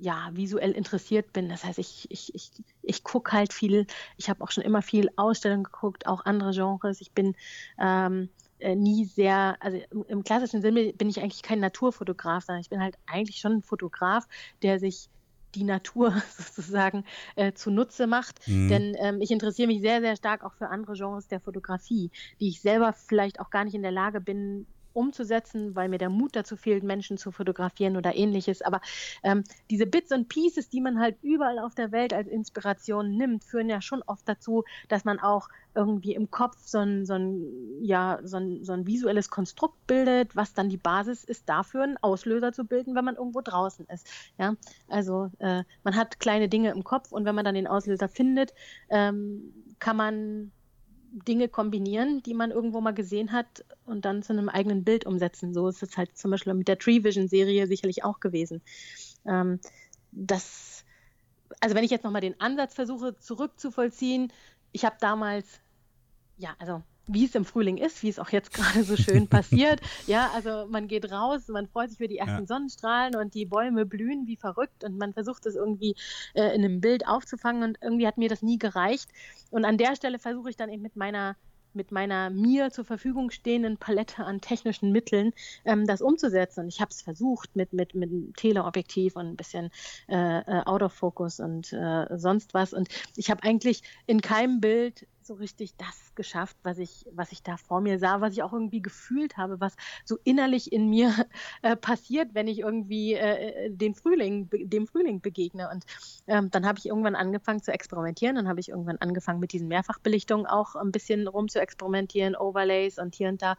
ja, visuell interessiert bin. Das heißt, ich, ich, ich, ich gucke halt viel, ich habe auch schon immer viel Ausstellungen geguckt, auch andere Genres. Ich bin ähm, äh, nie sehr, also im, im, klassischen Sinne bin ich eigentlich kein Naturfotograf, sondern ich bin halt eigentlich schon ein Fotograf, der sich die Natur sozusagen äh, zunutze macht. Mhm. Denn ähm, ich interessiere mich sehr, sehr stark auch für andere Genres der Fotografie, die ich selber vielleicht auch gar nicht in der Lage bin, umzusetzen, weil mir der Mut dazu fehlt, Menschen zu fotografieren oder ähnliches. Aber ähm, diese Bits und Pieces, die man halt überall auf der Welt als Inspiration nimmt, führen ja schon oft dazu, dass man auch irgendwie im Kopf so ein, so ein, ja, so ein, so ein visuelles Konstrukt bildet, was dann die Basis ist dafür, einen Auslöser zu bilden, wenn man irgendwo draußen ist. Ja, also äh, man hat kleine Dinge im Kopf und wenn man dann den Auslöser findet, ähm, kann man Dinge kombinieren, die man irgendwo mal gesehen hat und dann zu einem eigenen Bild umsetzen. So ist es halt zum Beispiel mit der Tree Vision Serie sicherlich auch gewesen. Ähm, das, also wenn ich jetzt nochmal den Ansatz versuche zurückzuvollziehen, ich habe damals, ja, also wie es im Frühling ist, wie es auch jetzt gerade so schön passiert. Ja, also man geht raus, man freut sich für die ersten ja. Sonnenstrahlen und die Bäume blühen wie verrückt und man versucht es irgendwie äh, in einem Bild aufzufangen und irgendwie hat mir das nie gereicht. Und an der Stelle versuche ich dann eben mit meiner mit meiner mir zur Verfügung stehenden Palette an technischen Mitteln ähm, das umzusetzen. Und ich habe es versucht mit, mit, mit einem Teleobjektiv und ein bisschen äh, äh, Out of Focus und äh, sonst was. Und ich habe eigentlich in keinem Bild so richtig das geschafft, was ich, was ich da vor mir sah, was ich auch irgendwie gefühlt habe, was so innerlich in mir äh, passiert, wenn ich irgendwie äh, äh den Frühling, dem Frühling begegne. Und ähm, dann habe ich irgendwann angefangen zu experimentieren. Dann habe ich irgendwann angefangen mit diesen Mehrfachbelichtungen auch ein bisschen rum zu experimentieren, Overlays und hier und da.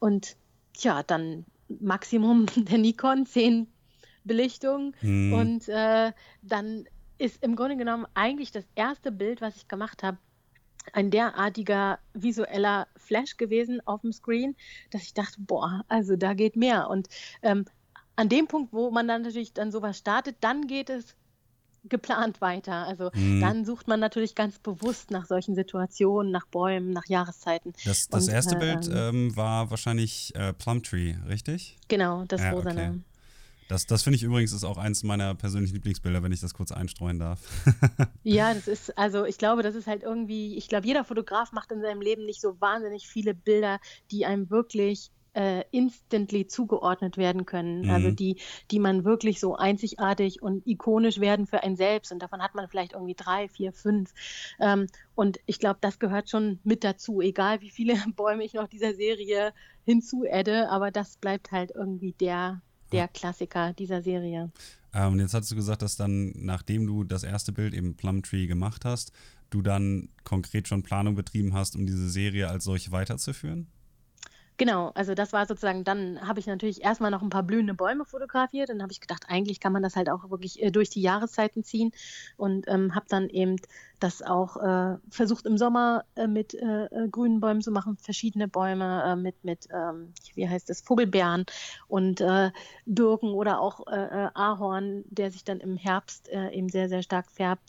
Und ja, dann Maximum der Nikon 10 Belichtungen hm. und äh, dann ist im Grunde genommen eigentlich das erste Bild, was ich gemacht habe, ein derartiger visueller Flash gewesen auf dem Screen, dass ich dachte, boah, also da geht mehr. Und ähm, an dem Punkt, wo man dann natürlich dann sowas startet, dann geht es geplant weiter. Also mhm. dann sucht man natürlich ganz bewusst nach solchen Situationen, nach Bäumen, nach Jahreszeiten. Das, das Und, erste äh, Bild ähm, war wahrscheinlich äh, Plumtree, richtig? Genau, das ja, rosane. Okay. Das, das finde ich übrigens ist auch eins meiner persönlichen Lieblingsbilder, wenn ich das kurz einstreuen darf. ja, das ist, also ich glaube, das ist halt irgendwie, ich glaube, jeder Fotograf macht in seinem Leben nicht so wahnsinnig viele Bilder, die einem wirklich äh, instantly zugeordnet werden können. Mhm. Also die, die man wirklich so einzigartig und ikonisch werden für ein selbst. Und davon hat man vielleicht irgendwie drei, vier, fünf. Ähm, und ich glaube, das gehört schon mit dazu, egal wie viele Bäume ich noch dieser Serie hinzuadde, aber das bleibt halt irgendwie der der Klassiker dieser Serie. Ähm, und jetzt hast du gesagt, dass dann, nachdem du das erste Bild eben Plumtree gemacht hast, du dann konkret schon Planung betrieben hast, um diese Serie als solche weiterzuführen? Genau, also das war sozusagen, dann habe ich natürlich erstmal noch ein paar blühende Bäume fotografiert. Dann habe ich gedacht, eigentlich kann man das halt auch wirklich äh, durch die Jahreszeiten ziehen und ähm, habe dann eben das auch äh, versucht im Sommer äh, mit äh, äh grünen Bäumen zu machen, verschiedene Bäume äh, mit, mit ähm, wie heißt es, Vogelbeeren und Birken oder auch Ahorn, der sich dann im Herbst eben sehr, sehr stark färbt.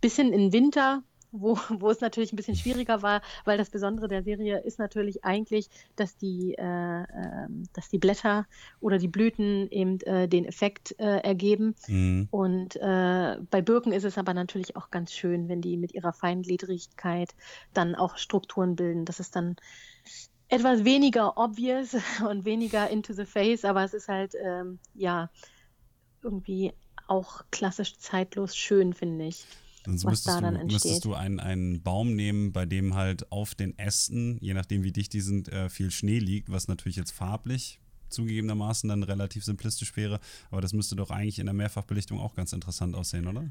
Bis hin in Winter wo, wo es natürlich ein bisschen schwieriger war, weil das Besondere der Serie ist natürlich eigentlich, dass die, äh, äh, dass die Blätter oder die Blüten eben äh, den Effekt äh, ergeben. Mhm. Und äh, bei Birken ist es aber natürlich auch ganz schön, wenn die mit ihrer Feingliedrigkeit dann auch Strukturen bilden. Das ist dann etwas weniger obvious und weniger into the face, aber es ist halt, ähm, ja, irgendwie auch klassisch zeitlos schön, finde ich. Sonst müsstest, da du, müsstest du einen, einen Baum nehmen, bei dem halt auf den Ästen, je nachdem wie dicht die sind, äh, viel Schnee liegt, was natürlich jetzt farblich zugegebenermaßen dann relativ simplistisch wäre. Aber das müsste doch eigentlich in der Mehrfachbelichtung auch ganz interessant aussehen, oder?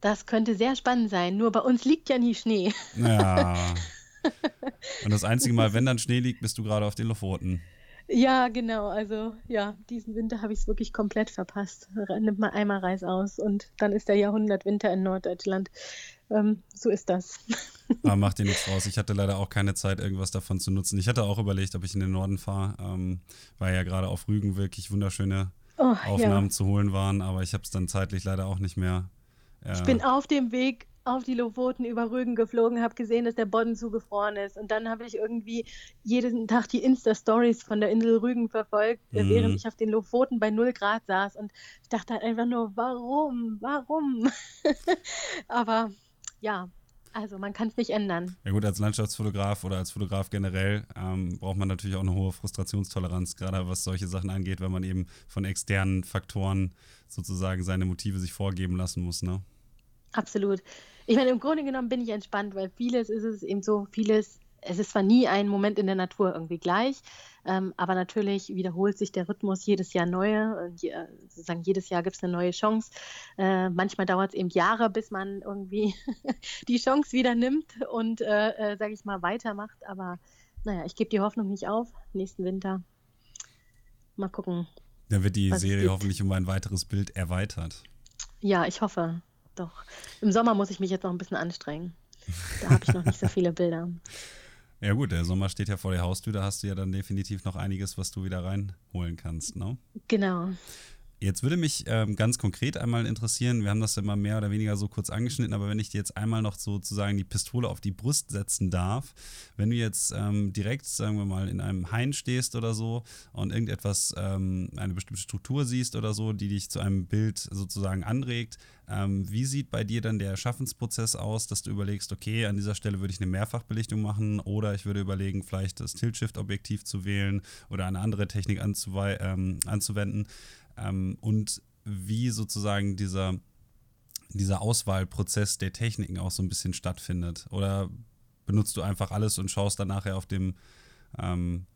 Das könnte sehr spannend sein. Nur bei uns liegt ja nie Schnee. Ja. Und das einzige Mal, wenn dann Schnee liegt, bist du gerade auf den Lofoten. Ja, genau. Also ja, diesen Winter habe ich es wirklich komplett verpasst. Nimmt mal einmal Reis aus und dann ist der Jahrhundertwinter in Norddeutschland. Ähm, so ist das. Aber macht dir nichts draus. Ich hatte leider auch keine Zeit, irgendwas davon zu nutzen. Ich hatte auch überlegt, ob ich in den Norden fahre, ähm, weil ja gerade auf Rügen wirklich wunderschöne oh, Aufnahmen ja. zu holen waren, aber ich habe es dann zeitlich leider auch nicht mehr. Äh, ich bin auf dem Weg auf die Lofoten über Rügen geflogen, habe gesehen, dass der Bodden zugefroren ist. Und dann habe ich irgendwie jeden Tag die Insta-Stories von der Insel Rügen verfolgt, äh, mhm. während ich auf den Lofoten bei 0 Grad saß. Und ich dachte halt einfach nur, warum? Warum? Aber ja, also man kann es nicht ändern. Ja gut, als Landschaftsfotograf oder als Fotograf generell ähm, braucht man natürlich auch eine hohe Frustrationstoleranz, gerade was solche Sachen angeht, wenn man eben von externen Faktoren sozusagen seine Motive sich vorgeben lassen muss. Ne? Absolut. Ich meine, im Grunde genommen bin ich entspannt, weil vieles ist es eben so, vieles, es ist zwar nie ein Moment in der Natur irgendwie gleich, ähm, aber natürlich wiederholt sich der Rhythmus jedes Jahr neue. Und je, sozusagen jedes Jahr gibt es eine neue Chance. Äh, manchmal dauert es eben Jahre, bis man irgendwie die Chance wieder nimmt und, äh, äh, sage ich mal, weitermacht. Aber naja, ich gebe die Hoffnung nicht auf. Nächsten Winter. Mal gucken. Dann wird die Serie hoffentlich um ein weiteres Bild erweitert. Ja, ich hoffe doch. Im Sommer muss ich mich jetzt noch ein bisschen anstrengen. Da habe ich noch nicht so viele Bilder. Ja gut, der Sommer steht ja vor der Haustür, da hast du ja dann definitiv noch einiges, was du wieder reinholen kannst, ne? Genau. Jetzt würde mich ähm, ganz konkret einmal interessieren, wir haben das immer mehr oder weniger so kurz angeschnitten, aber wenn ich dir jetzt einmal noch sozusagen die Pistole auf die Brust setzen darf, wenn du jetzt ähm, direkt, sagen wir mal, in einem Hain stehst oder so und irgendetwas, ähm, eine bestimmte Struktur siehst oder so, die dich zu einem Bild sozusagen anregt, ähm, wie sieht bei dir dann der Schaffensprozess aus, dass du überlegst, okay, an dieser Stelle würde ich eine Mehrfachbelichtung machen oder ich würde überlegen, vielleicht das Tilt-Shift-Objektiv zu wählen oder eine andere Technik ähm, anzuwenden? Ähm, und wie sozusagen dieser, dieser Auswahlprozess der Techniken auch so ein bisschen stattfindet. Oder benutzt du einfach alles und schaust dann nachher auf dem, ähm,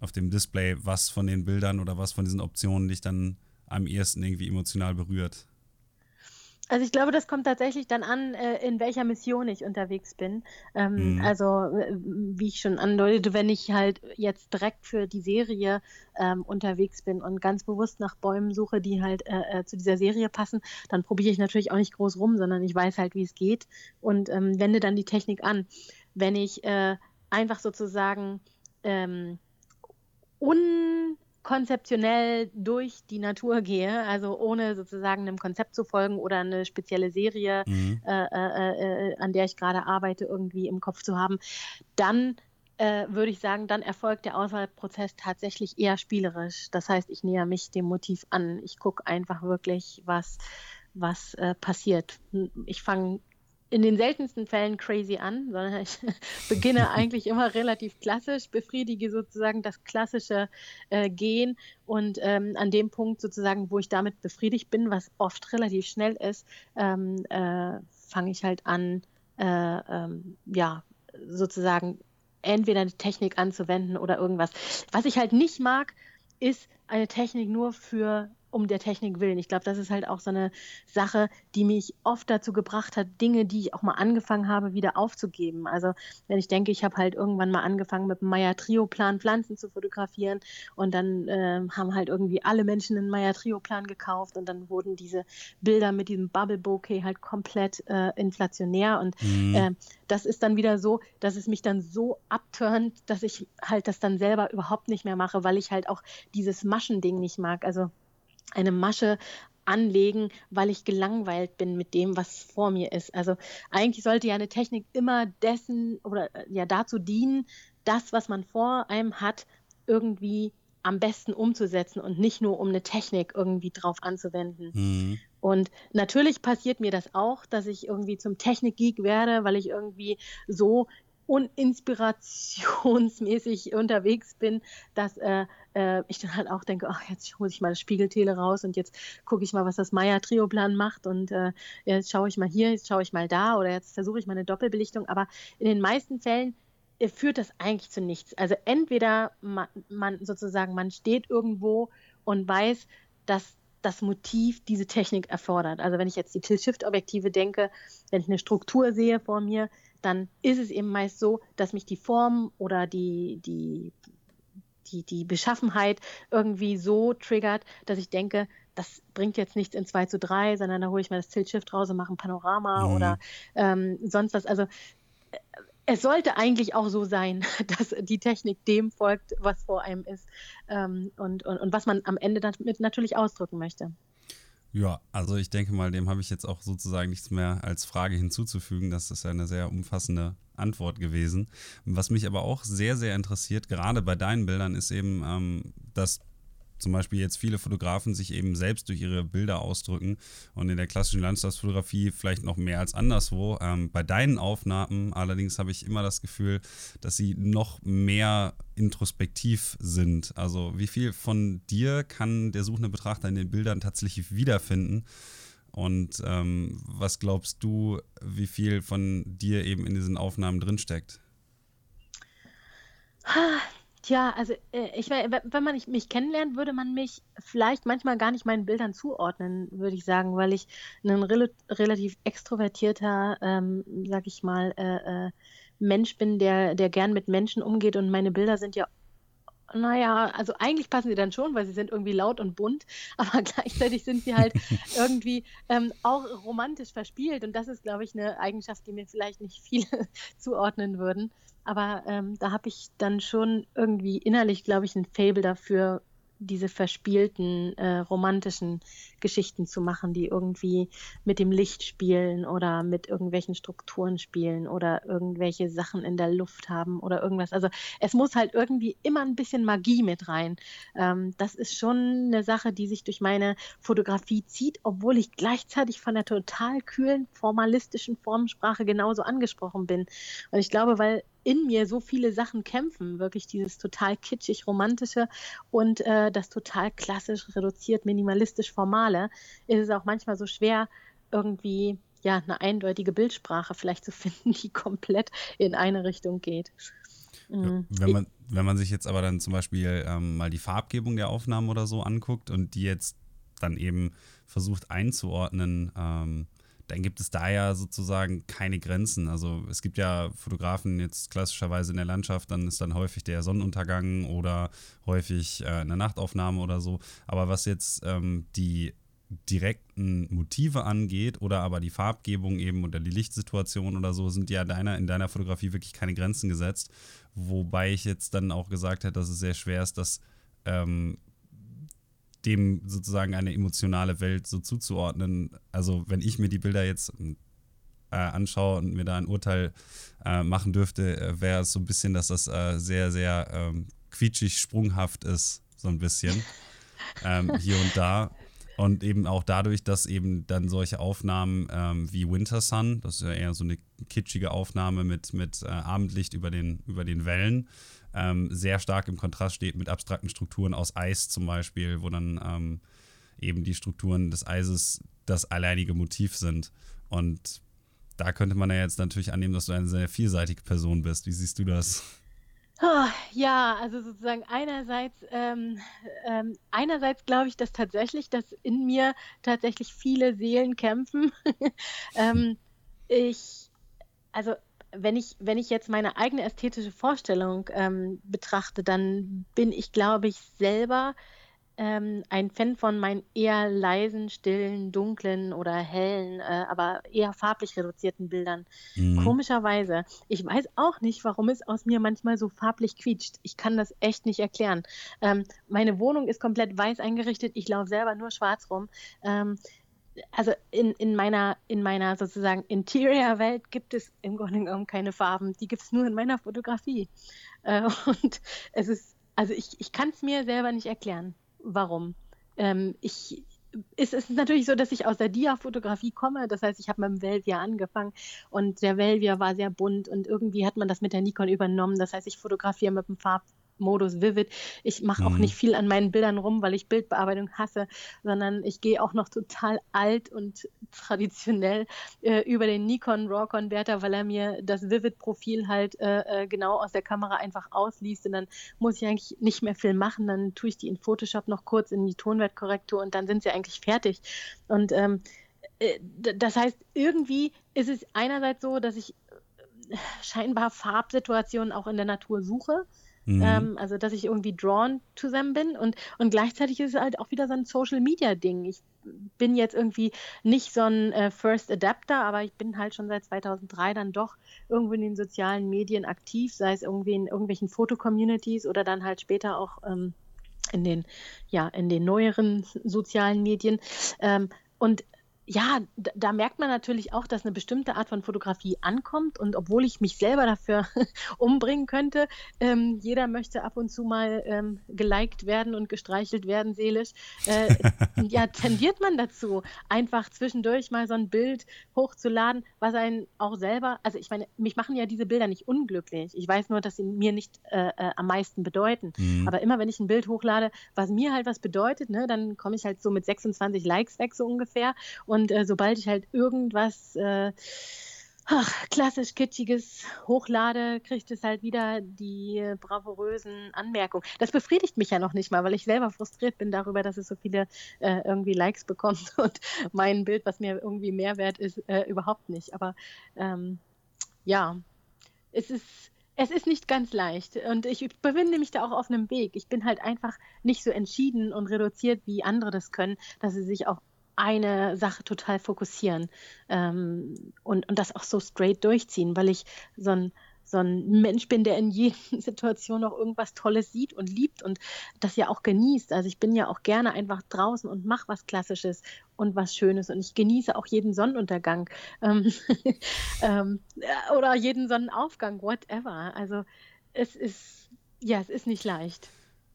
auf dem Display, was von den Bildern oder was von diesen Optionen dich dann am ehesten irgendwie emotional berührt? Also ich glaube, das kommt tatsächlich dann an, äh, in welcher Mission ich unterwegs bin. Ähm, mhm. Also wie ich schon andeutete, wenn ich halt jetzt direkt für die Serie ähm, unterwegs bin und ganz bewusst nach Bäumen suche, die halt äh, äh, zu dieser Serie passen, dann probiere ich natürlich auch nicht groß rum, sondern ich weiß halt, wie es geht und ähm, wende dann die Technik an. Wenn ich äh, einfach sozusagen ähm, un konzeptionell durch die Natur gehe, also ohne sozusagen einem Konzept zu folgen oder eine spezielle Serie, mhm. äh, äh, äh, an der ich gerade arbeite, irgendwie im Kopf zu haben, dann äh, würde ich sagen, dann erfolgt der Auswahlprozess tatsächlich eher spielerisch. Das heißt, ich näher mich dem Motiv an. Ich gucke einfach wirklich, was, was äh, passiert. Ich fange in den seltensten Fällen crazy an, sondern ich beginne eigentlich immer relativ klassisch, befriedige sozusagen das klassische äh, Gehen und ähm, an dem Punkt sozusagen, wo ich damit befriedigt bin, was oft relativ schnell ist, ähm, äh, fange ich halt an, äh, ähm, ja, sozusagen entweder eine Technik anzuwenden oder irgendwas. Was ich halt nicht mag, ist eine Technik nur für um der Technik willen. Ich glaube, das ist halt auch so eine Sache, die mich oft dazu gebracht hat, Dinge, die ich auch mal angefangen habe, wieder aufzugeben. Also wenn ich denke, ich habe halt irgendwann mal angefangen mit dem Maya-Trio-Plan Pflanzen zu fotografieren und dann äh, haben halt irgendwie alle Menschen einen Maya-Trio-Plan gekauft und dann wurden diese Bilder mit diesem Bubble-Bokeh halt komplett äh, inflationär und mhm. äh, das ist dann wieder so, dass es mich dann so abturnt, dass ich halt das dann selber überhaupt nicht mehr mache, weil ich halt auch dieses Maschending nicht mag. Also eine Masche anlegen, weil ich gelangweilt bin mit dem, was vor mir ist. Also eigentlich sollte ja eine Technik immer dessen oder äh, ja dazu dienen, das, was man vor einem hat, irgendwie am besten umzusetzen und nicht nur um eine Technik irgendwie drauf anzuwenden. Mhm. Und natürlich passiert mir das auch, dass ich irgendwie zum Technikgeek werde, weil ich irgendwie so uninspirationsmäßig unterwegs bin, dass äh, äh, ich dann halt auch denke, ach, jetzt hole ich mal das Spiegeltele raus und jetzt gucke ich mal, was das Maya-Trioplan macht und äh, jetzt schaue ich mal hier, jetzt schaue ich mal da oder jetzt versuche ich mal eine Doppelbelichtung. Aber in den meisten Fällen äh, führt das eigentlich zu nichts. Also entweder man, man sozusagen, man steht irgendwo und weiß, dass das Motiv diese Technik erfordert. Also wenn ich jetzt die Tilt-Shift-Objektive denke, wenn ich eine Struktur sehe vor mir, dann ist es eben meist so, dass mich die Form oder die, die, die, die Beschaffenheit irgendwie so triggert, dass ich denke, das bringt jetzt nichts in 2 zu 3, sondern da hole ich mir das Tilt-Shift raus und mache ein Panorama mhm. oder ähm, sonst was. Also äh, es sollte eigentlich auch so sein, dass die Technik dem folgt, was vor einem ist ähm, und, und, und was man am Ende damit natürlich ausdrücken möchte. Ja, also ich denke mal, dem habe ich jetzt auch sozusagen nichts mehr als Frage hinzuzufügen. Das ist ja eine sehr umfassende Antwort gewesen. Was mich aber auch sehr, sehr interessiert, gerade bei deinen Bildern, ist eben, ähm, dass zum Beispiel jetzt viele Fotografen sich eben selbst durch ihre Bilder ausdrücken und in der klassischen Landschaftsfotografie vielleicht noch mehr als anderswo. Ähm, bei deinen Aufnahmen allerdings habe ich immer das Gefühl, dass sie noch mehr introspektiv sind. Also wie viel von dir kann der suchende Betrachter in den Bildern tatsächlich wiederfinden? Und ähm, was glaubst du, wie viel von dir eben in diesen Aufnahmen drinsteckt? Tja, also äh, ich wenn man mich kennenlernt, würde man mich vielleicht manchmal gar nicht meinen Bildern zuordnen, würde ich sagen, weil ich ein rel relativ extrovertierter, ähm, sag ich mal, äh, äh, Mensch bin, der, der gern mit Menschen umgeht und meine Bilder sind ja naja, also eigentlich passen sie dann schon, weil sie sind irgendwie laut und bunt, aber gleichzeitig sind sie halt irgendwie ähm, auch romantisch verspielt und das ist, glaube ich, eine Eigenschaft, die mir vielleicht nicht viele zuordnen würden. Aber ähm, da habe ich dann schon irgendwie innerlich, glaube ich, ein Fable dafür, diese verspielten, äh, romantischen Geschichten zu machen, die irgendwie mit dem Licht spielen oder mit irgendwelchen Strukturen spielen oder irgendwelche Sachen in der Luft haben oder irgendwas. Also es muss halt irgendwie immer ein bisschen Magie mit rein. Ähm, das ist schon eine Sache, die sich durch meine Fotografie zieht, obwohl ich gleichzeitig von der total kühlen, formalistischen Formensprache genauso angesprochen bin. Und ich glaube, weil in mir so viele Sachen kämpfen, wirklich dieses total kitschig romantische und äh, das total klassisch reduziert minimalistisch formale, ist es auch manchmal so schwer irgendwie ja eine eindeutige Bildsprache vielleicht zu finden, die komplett in eine Richtung geht. Mhm. Wenn man wenn man sich jetzt aber dann zum Beispiel ähm, mal die Farbgebung der Aufnahmen oder so anguckt und die jetzt dann eben versucht einzuordnen, ähm, dann gibt es da ja sozusagen keine Grenzen. Also es gibt ja Fotografen jetzt klassischerweise in der Landschaft, dann ist dann häufig der Sonnenuntergang oder häufig äh, eine Nachtaufnahme oder so. Aber was jetzt ähm, die direkten Motive angeht oder aber die Farbgebung eben oder die Lichtsituation oder so, sind ja deiner, in deiner Fotografie wirklich keine Grenzen gesetzt. Wobei ich jetzt dann auch gesagt hätte, dass es sehr schwer ist, das ähm, dem sozusagen eine emotionale Welt so zuzuordnen. Also wenn ich mir die Bilder jetzt äh, anschaue und mir da ein Urteil äh, machen dürfte, äh, wäre es so ein bisschen, dass das äh, sehr, sehr ähm, quietschig, sprunghaft ist, so ein bisschen ähm, hier und da. Und eben auch dadurch, dass eben dann solche Aufnahmen ähm, wie Winter Sun, das ist ja eher so eine kitschige Aufnahme mit, mit äh, Abendlicht über den, über den Wellen, ähm, sehr stark im Kontrast steht mit abstrakten Strukturen aus Eis zum Beispiel, wo dann ähm, eben die Strukturen des Eises das alleinige Motiv sind. Und da könnte man ja jetzt natürlich annehmen, dass du eine sehr vielseitige Person bist. Wie siehst du das? Oh, ja, also sozusagen einerseits, ähm, ähm, einerseits glaube ich, dass tatsächlich, dass in mir tatsächlich viele Seelen kämpfen. ähm, ich, also wenn ich, wenn ich jetzt meine eigene ästhetische Vorstellung ähm, betrachte, dann bin ich, glaube ich, selber ähm, ein Fan von meinen eher leisen, stillen, dunklen oder hellen, äh, aber eher farblich reduzierten Bildern. Mhm. Komischerweise. Ich weiß auch nicht, warum es aus mir manchmal so farblich quietscht. Ich kann das echt nicht erklären. Ähm, meine Wohnung ist komplett weiß eingerichtet. Ich laufe selber nur schwarz rum. Also in, in, meiner, in meiner sozusagen Interior-Welt gibt es im Grunde genommen keine Farben. Die gibt es nur in meiner Fotografie. Äh, und es ist, also ich, ich kann es mir selber nicht erklären warum. Ähm, ich, es ist natürlich so, dass ich aus der Dia-Fotografie komme. Das heißt, ich habe mit dem Velvia angefangen und der Velvia war sehr bunt und irgendwie hat man das mit der Nikon übernommen. Das heißt, ich fotografiere mit dem Farb Modus Vivid. Ich mache auch mhm. nicht viel an meinen Bildern rum, weil ich Bildbearbeitung hasse, sondern ich gehe auch noch total alt und traditionell äh, über den Nikon RAW Converter, weil er mir das Vivid-Profil halt äh, äh, genau aus der Kamera einfach ausliest und dann muss ich eigentlich nicht mehr viel machen. Dann tue ich die in Photoshop noch kurz in die Tonwertkorrektur und dann sind sie eigentlich fertig. Und ähm, äh, das heißt, irgendwie ist es einerseits so, dass ich äh, scheinbar Farbsituationen auch in der Natur suche. Mhm. Ähm, also, dass ich irgendwie drawn to them bin. Und, und gleichzeitig ist es halt auch wieder so ein Social Media Ding. Ich bin jetzt irgendwie nicht so ein äh, First Adapter, aber ich bin halt schon seit 2003 dann doch irgendwo in den sozialen Medien aktiv, sei es irgendwie in irgendwelchen Foto-Communities oder dann halt später auch ähm, in den, ja, in den neueren sozialen Medien. Ähm, und ja, da, da, merkt man natürlich auch, dass eine bestimmte Art von Fotografie ankommt. Und obwohl ich mich selber dafür umbringen könnte, ähm, jeder möchte ab und zu mal ähm, geliked werden und gestreichelt werden, seelisch, äh, ja, tendiert man dazu, einfach zwischendurch mal so ein Bild hochzuladen, was einen auch selber, also ich meine, mich machen ja diese Bilder nicht unglücklich. Ich weiß nur, dass sie mir nicht äh, äh, am meisten bedeuten. Mhm. Aber immer wenn ich ein Bild hochlade, was mir halt was bedeutet, ne, dann komme ich halt so mit 26 Likes weg, so ungefähr. Und und äh, sobald ich halt irgendwas äh, ach, klassisch kitschiges hochlade, kriegt es halt wieder die bravourösen Anmerkungen. Das befriedigt mich ja noch nicht mal, weil ich selber frustriert bin darüber, dass es so viele äh, irgendwie Likes bekommt und mein Bild, was mir irgendwie mehr wert ist, äh, überhaupt nicht. Aber ähm, ja, es ist es ist nicht ganz leicht und ich befinde mich da auch auf einem Weg. Ich bin halt einfach nicht so entschieden und reduziert, wie andere das können, dass sie sich auch eine Sache total fokussieren ähm, und, und das auch so straight durchziehen, weil ich so ein, so ein Mensch bin, der in jeder Situation auch irgendwas Tolles sieht und liebt und das ja auch genießt. Also ich bin ja auch gerne einfach draußen und mache was Klassisches und was Schönes und ich genieße auch jeden Sonnenuntergang ähm, ähm, oder jeden Sonnenaufgang, whatever. Also es ist, ja, es ist nicht leicht.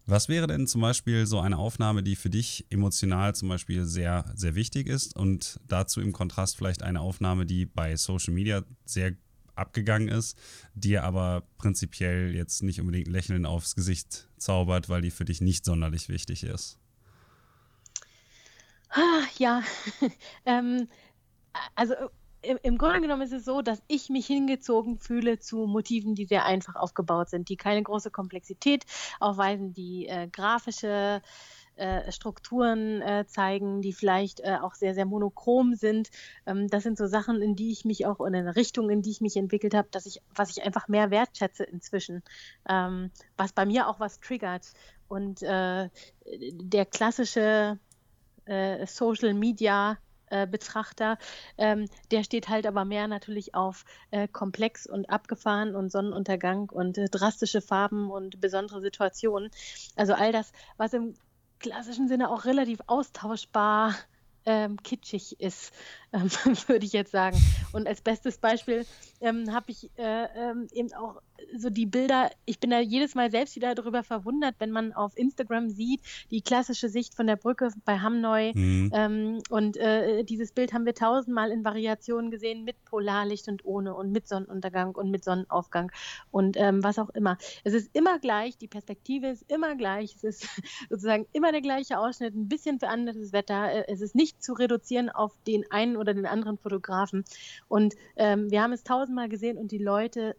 Was wäre denn zum Beispiel so eine Aufnahme, die für dich emotional zum Beispiel sehr, sehr wichtig ist und dazu im Kontrast vielleicht eine Aufnahme, die bei Social Media sehr abgegangen ist, dir aber prinzipiell jetzt nicht unbedingt Lächeln aufs Gesicht zaubert, weil die für dich nicht sonderlich wichtig ist? Ah, ja, ähm, also im Grunde genommen ist es so, dass ich mich hingezogen fühle zu Motiven, die sehr einfach aufgebaut sind, die keine große Komplexität aufweisen, die äh, grafische äh, Strukturen äh, zeigen, die vielleicht äh, auch sehr, sehr monochrom sind. Ähm, das sind so Sachen, in die ich mich auch, in eine Richtung, in die ich mich entwickelt habe, dass ich, was ich einfach mehr wertschätze inzwischen, ähm, was bei mir auch was triggert. Und äh, der klassische äh, Social Media äh, Betrachter, ähm, der steht halt aber mehr natürlich auf äh, komplex und abgefahren und Sonnenuntergang und äh, drastische Farben und besondere Situationen. Also all das, was im klassischen Sinne auch relativ austauschbar ähm, kitschig ist, ähm, würde ich jetzt sagen. Und als bestes Beispiel ähm, habe ich äh, ähm, eben auch so die Bilder, ich bin da jedes Mal selbst wieder darüber verwundert, wenn man auf Instagram sieht, die klassische Sicht von der Brücke bei Hamneu. Mhm. Ähm, und äh, dieses Bild haben wir tausendmal in Variationen gesehen, mit Polarlicht und ohne und mit Sonnenuntergang und mit Sonnenaufgang und ähm, was auch immer. Es ist immer gleich, die Perspektive ist immer gleich, es ist sozusagen immer der gleiche Ausschnitt, ein bisschen verändertes Wetter. Äh, es ist nicht zu reduzieren auf den einen oder den anderen Fotografen. Und ähm, wir haben es tausendmal gesehen und die Leute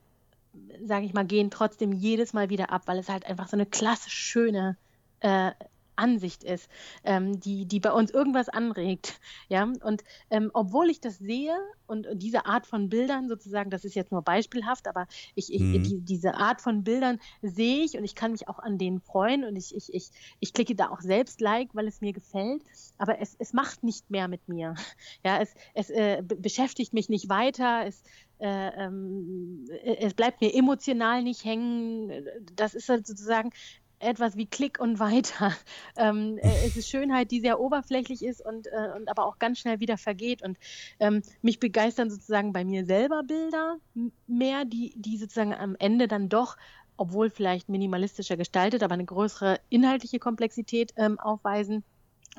sage ich mal, gehen trotzdem jedes Mal wieder ab, weil es halt einfach so eine klasse schöne äh, Ansicht ist, ähm, die, die bei uns irgendwas anregt. Ja, und ähm, obwohl ich das sehe und, und, diese Art von Bildern sozusagen, das ist jetzt nur beispielhaft, aber ich, ich mhm. die, diese Art von Bildern sehe ich und ich kann mich auch an denen freuen und ich, ich, ich, ich klicke da auch selbst Like, weil es mir gefällt, aber es, es macht nicht mehr mit mir. Ja, es, es äh, beschäftigt mich nicht weiter, es, äh, ähm, es bleibt mir emotional nicht hängen. Das ist halt sozusagen etwas wie Klick und weiter. Ähm, äh, es ist Schönheit, die sehr oberflächlich ist und, äh, und aber auch ganz schnell wieder vergeht. Und ähm, mich begeistern sozusagen bei mir selber Bilder mehr, die, die sozusagen am Ende dann doch, obwohl vielleicht minimalistischer gestaltet, aber eine größere inhaltliche Komplexität ähm, aufweisen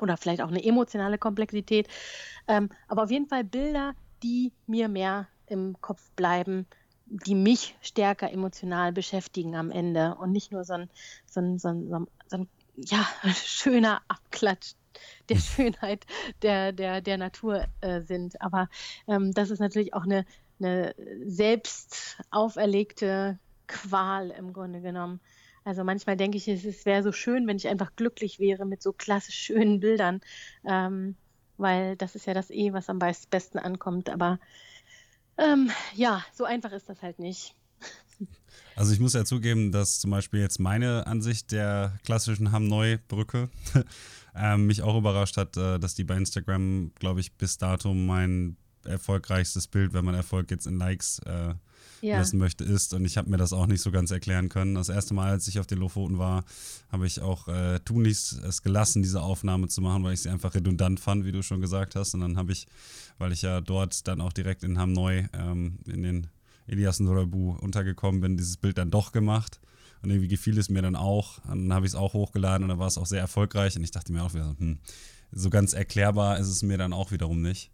oder vielleicht auch eine emotionale Komplexität. Ähm, aber auf jeden Fall Bilder, die mir mehr im Kopf bleiben, die mich stärker emotional beschäftigen am Ende und nicht nur so ein, so ein, so ein, so ein ja, schöner Abklatsch der hm. Schönheit der, der, der Natur äh, sind. Aber ähm, das ist natürlich auch eine, eine selbst auferlegte Qual im Grunde genommen. Also manchmal denke ich, es wäre so schön, wenn ich einfach glücklich wäre mit so klassisch schönen Bildern, ähm, weil das ist ja das eh, was am besten ankommt. Aber ähm, ja, so einfach ist das halt nicht. Also ich muss ja zugeben, dass zum Beispiel jetzt meine Ansicht der klassischen Hamneu-Brücke äh, mich auch überrascht hat, äh, dass die bei Instagram, glaube ich, bis dato mein erfolgreichstes Bild, wenn man Erfolg jetzt in Likes äh, ja. messen möchte, ist. Und ich habe mir das auch nicht so ganz erklären können. Das erste Mal, als ich auf den Lofoten war, habe ich auch äh, tunlichst es gelassen, diese Aufnahme zu machen, weil ich sie einfach redundant fand, wie du schon gesagt hast. Und dann habe ich, weil ich ja dort dann auch direkt in Hamneu ähm, in den Elias Norabu untergekommen bin, dieses Bild dann doch gemacht. Und irgendwie gefiel es mir dann auch. Und dann habe ich es auch hochgeladen und dann war es auch sehr erfolgreich. Und ich dachte mir auch wieder, hm, so ganz erklärbar ist es mir dann auch wiederum nicht.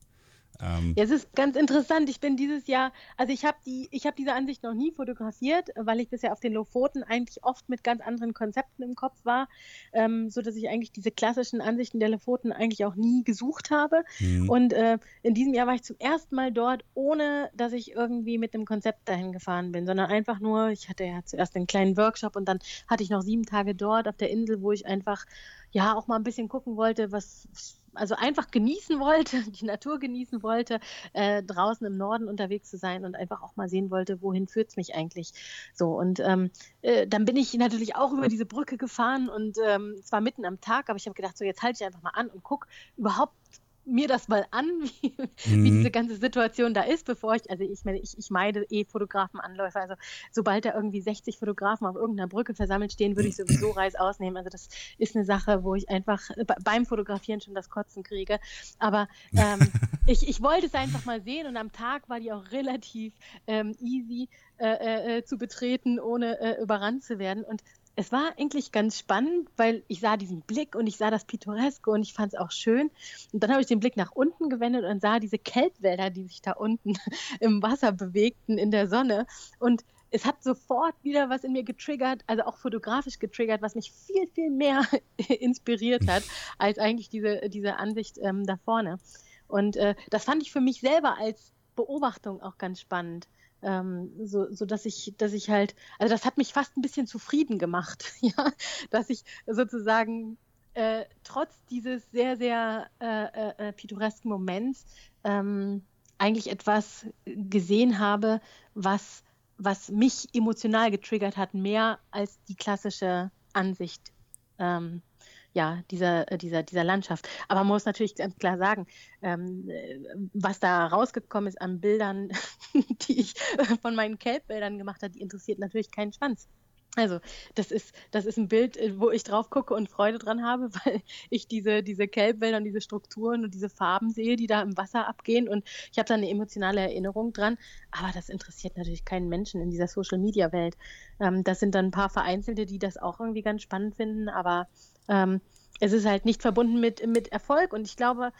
Ähm, ja, es ist ganz interessant. Ich bin dieses Jahr, also ich habe die, ich habe diese Ansicht noch nie fotografiert, weil ich bisher auf den Lofoten eigentlich oft mit ganz anderen Konzepten im Kopf war, ähm, so dass ich eigentlich diese klassischen Ansichten der Lofoten eigentlich auch nie gesucht habe. Mhm. Und äh, in diesem Jahr war ich zum ersten Mal dort, ohne dass ich irgendwie mit dem Konzept dahin gefahren bin, sondern einfach nur, ich hatte ja zuerst einen kleinen Workshop und dann hatte ich noch sieben Tage dort auf der Insel, wo ich einfach ja auch mal ein bisschen gucken wollte, was also einfach genießen wollte, die Natur genießen wollte, äh, draußen im Norden unterwegs zu sein und einfach auch mal sehen wollte, wohin führt es mich eigentlich. So, und ähm, äh, dann bin ich natürlich auch über diese Brücke gefahren und ähm, zwar mitten am Tag, aber ich habe gedacht, so jetzt halte ich einfach mal an und gucke überhaupt mir das mal an, wie, mhm. wie, diese ganze Situation da ist, bevor ich, also ich meine, ich, ich meide eh Fotografenanläufe. Also sobald da irgendwie 60 Fotografen auf irgendeiner Brücke versammelt stehen, würde ich sowieso Reis ausnehmen. Also das ist eine Sache, wo ich einfach beim Fotografieren schon das Kotzen kriege. Aber ähm, ich, ich wollte es einfach mal sehen und am Tag war die auch relativ ähm, easy äh, äh, zu betreten, ohne äh, überrannt zu werden. Und es war eigentlich ganz spannend, weil ich sah diesen Blick und ich sah das Pittoreske und ich fand es auch schön. Und dann habe ich den Blick nach unten gewendet und sah diese Kelbwälder, die sich da unten im Wasser bewegten in der Sonne. Und es hat sofort wieder was in mir getriggert, also auch fotografisch getriggert, was mich viel, viel mehr inspiriert hat, als eigentlich diese, diese Ansicht ähm, da vorne. Und äh, das fand ich für mich selber als Beobachtung auch ganz spannend ähm, so, so dass ich, dass ich halt, also das hat mich fast ein bisschen zufrieden gemacht, ja, dass ich sozusagen äh, trotz dieses sehr, sehr äh, äh, äh, pittoresken Moments ähm, eigentlich etwas gesehen habe, was, was mich emotional getriggert hat, mehr als die klassische Ansicht ähm, ja, dieser, äh, dieser, dieser Landschaft. Aber man muss natürlich ganz klar sagen, ähm, äh, was da rausgekommen ist an Bildern, die ich von meinen Kelbbildern gemacht habe, die interessiert natürlich keinen Schwanz. Also, das ist, das ist ein Bild, äh, wo ich drauf gucke und Freude dran habe, weil ich diese, diese Kelbwälder und diese Strukturen und diese Farben sehe, die da im Wasser abgehen. Und ich habe da eine emotionale Erinnerung dran. Aber das interessiert natürlich keinen Menschen in dieser Social Media Welt. Ähm, das sind dann ein paar Vereinzelte, die das auch irgendwie ganz spannend finden. Aber ähm, es ist halt nicht verbunden mit, mit Erfolg. Und ich glaube,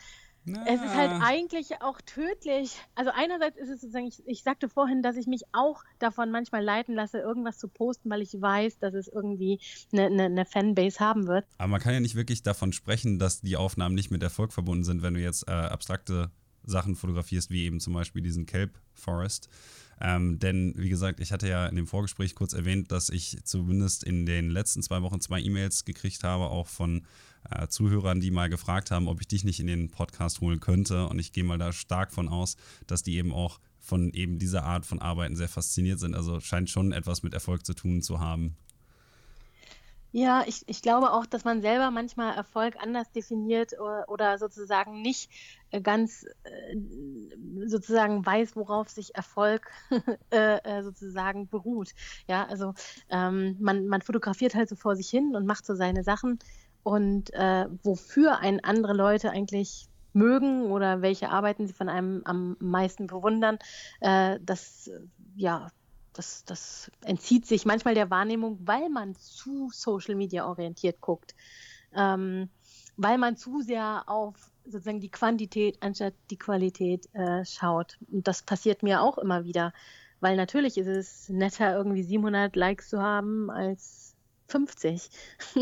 na. Es ist halt eigentlich auch tödlich. Also einerseits ist es sozusagen, ich, ich, sagte vorhin, dass ich mich auch davon manchmal leiten lasse, irgendwas zu posten, weil ich weiß, dass es irgendwie eine, eine, eine Fanbase haben wird. Aber man kann ja nicht wirklich davon sprechen, dass die Aufnahmen nicht mit Erfolg verbunden sind, wenn du jetzt äh, abstrakte Sachen fotografierst, wie eben zum Beispiel diesen Kelp Forest. Ähm, denn, wie gesagt, ich hatte ja in dem Vorgespräch kurz erwähnt, dass ich zumindest in den letzten zwei Wochen zwei E-Mails gekriegt habe, auch von äh, Zuhörern, die mal gefragt haben, ob ich dich nicht in den Podcast holen könnte. Und ich gehe mal da stark von aus, dass die eben auch von eben dieser Art von Arbeiten sehr fasziniert sind. Also scheint schon etwas mit Erfolg zu tun zu haben. Ja, ich, ich glaube auch, dass man selber manchmal Erfolg anders definiert oder, oder sozusagen nicht äh, ganz äh, sozusagen weiß, worauf sich Erfolg äh, sozusagen beruht. Ja, also ähm, man, man fotografiert halt so vor sich hin und macht so seine Sachen und äh, wofür einen andere Leute eigentlich mögen oder welche Arbeiten sie von einem am meisten bewundern, äh, das ja, das, das entzieht sich manchmal der Wahrnehmung, weil man zu Social Media orientiert guckt, ähm, weil man zu sehr auf sozusagen die Quantität anstatt die Qualität äh, schaut. Und das passiert mir auch immer wieder, weil natürlich ist es netter, irgendwie 700 Likes zu haben, als 50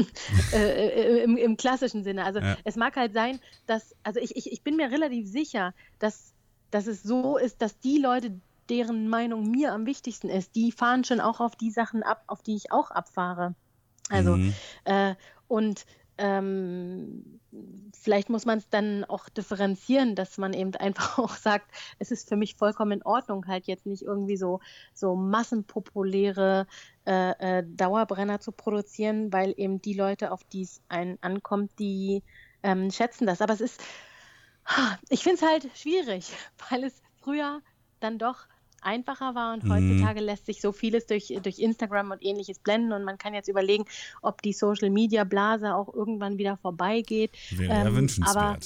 äh, äh, im, im, klassischen Sinne. Also ja. es mag halt sein, dass, also ich, ich, ich bin mir relativ sicher, dass, dass es so ist, dass die Leute, deren Meinung mir am wichtigsten ist, die fahren schon auch auf die Sachen ab, auf die ich auch abfahre. Also mhm. äh, und ähm, vielleicht muss man es dann auch differenzieren, dass man eben einfach auch sagt, es ist für mich vollkommen in Ordnung, halt jetzt nicht irgendwie so, so massenpopuläre äh, äh, Dauerbrenner zu produzieren, weil eben die Leute, auf die es einen ankommt, die ähm, schätzen das. Aber es ist, ich finde es halt schwierig, weil es früher dann doch einfacher war und mhm. heutzutage lässt sich so vieles durch, durch Instagram und ähnliches blenden und man kann jetzt überlegen, ob die Social Media Blase auch irgendwann wieder vorbeigeht. Wäre ähm, ja wünschenswert. Aber,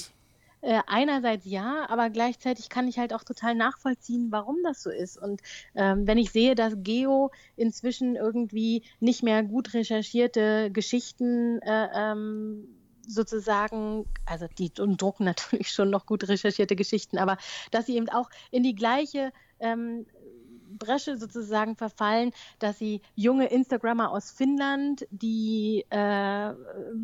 äh, einerseits ja, aber gleichzeitig kann ich halt auch total nachvollziehen, warum das so ist. Und ähm, wenn ich sehe, dass Geo inzwischen irgendwie nicht mehr gut recherchierte Geschichten äh, ähm, sozusagen, also die drucken natürlich schon noch gut recherchierte Geschichten, aber dass sie eben auch in die gleiche ähm, Bresche sozusagen verfallen, dass sie junge Instagrammer aus Finnland, die äh,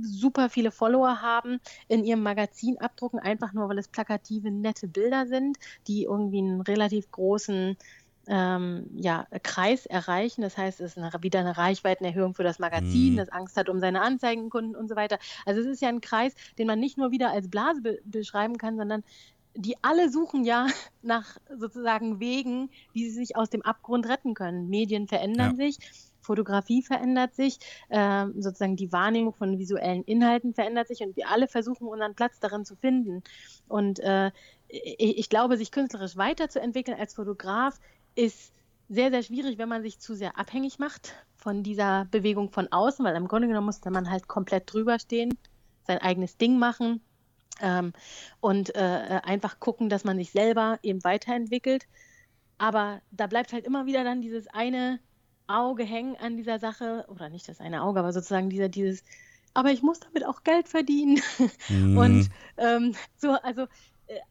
super viele Follower haben, in ihrem Magazin abdrucken, einfach nur weil es plakative, nette Bilder sind, die irgendwie einen relativ großen ähm, ja, Kreis erreichen. Das heißt, es ist eine, wieder eine Reichweitenerhöhung für das Magazin, mhm. das Angst hat um seine Anzeigenkunden und so weiter. Also es ist ja ein Kreis, den man nicht nur wieder als Blase be beschreiben kann, sondern die alle suchen ja nach sozusagen Wegen, wie sie sich aus dem Abgrund retten können. Medien verändern ja. sich, Fotografie verändert sich, äh, sozusagen die Wahrnehmung von visuellen Inhalten verändert sich und wir alle versuchen unseren Platz darin zu finden. Und äh, ich, ich glaube, sich künstlerisch weiterzuentwickeln als Fotograf ist sehr, sehr schwierig, wenn man sich zu sehr abhängig macht von dieser Bewegung von außen, weil im Grunde genommen muss man halt komplett drüber stehen, sein eigenes Ding machen ähm, und äh, einfach gucken, dass man sich selber eben weiterentwickelt. Aber da bleibt halt immer wieder dann dieses eine Auge hängen an dieser Sache, oder nicht das eine Auge, aber sozusagen dieser, dieses, aber ich muss damit auch Geld verdienen. Mhm. Und ähm, so, also äh,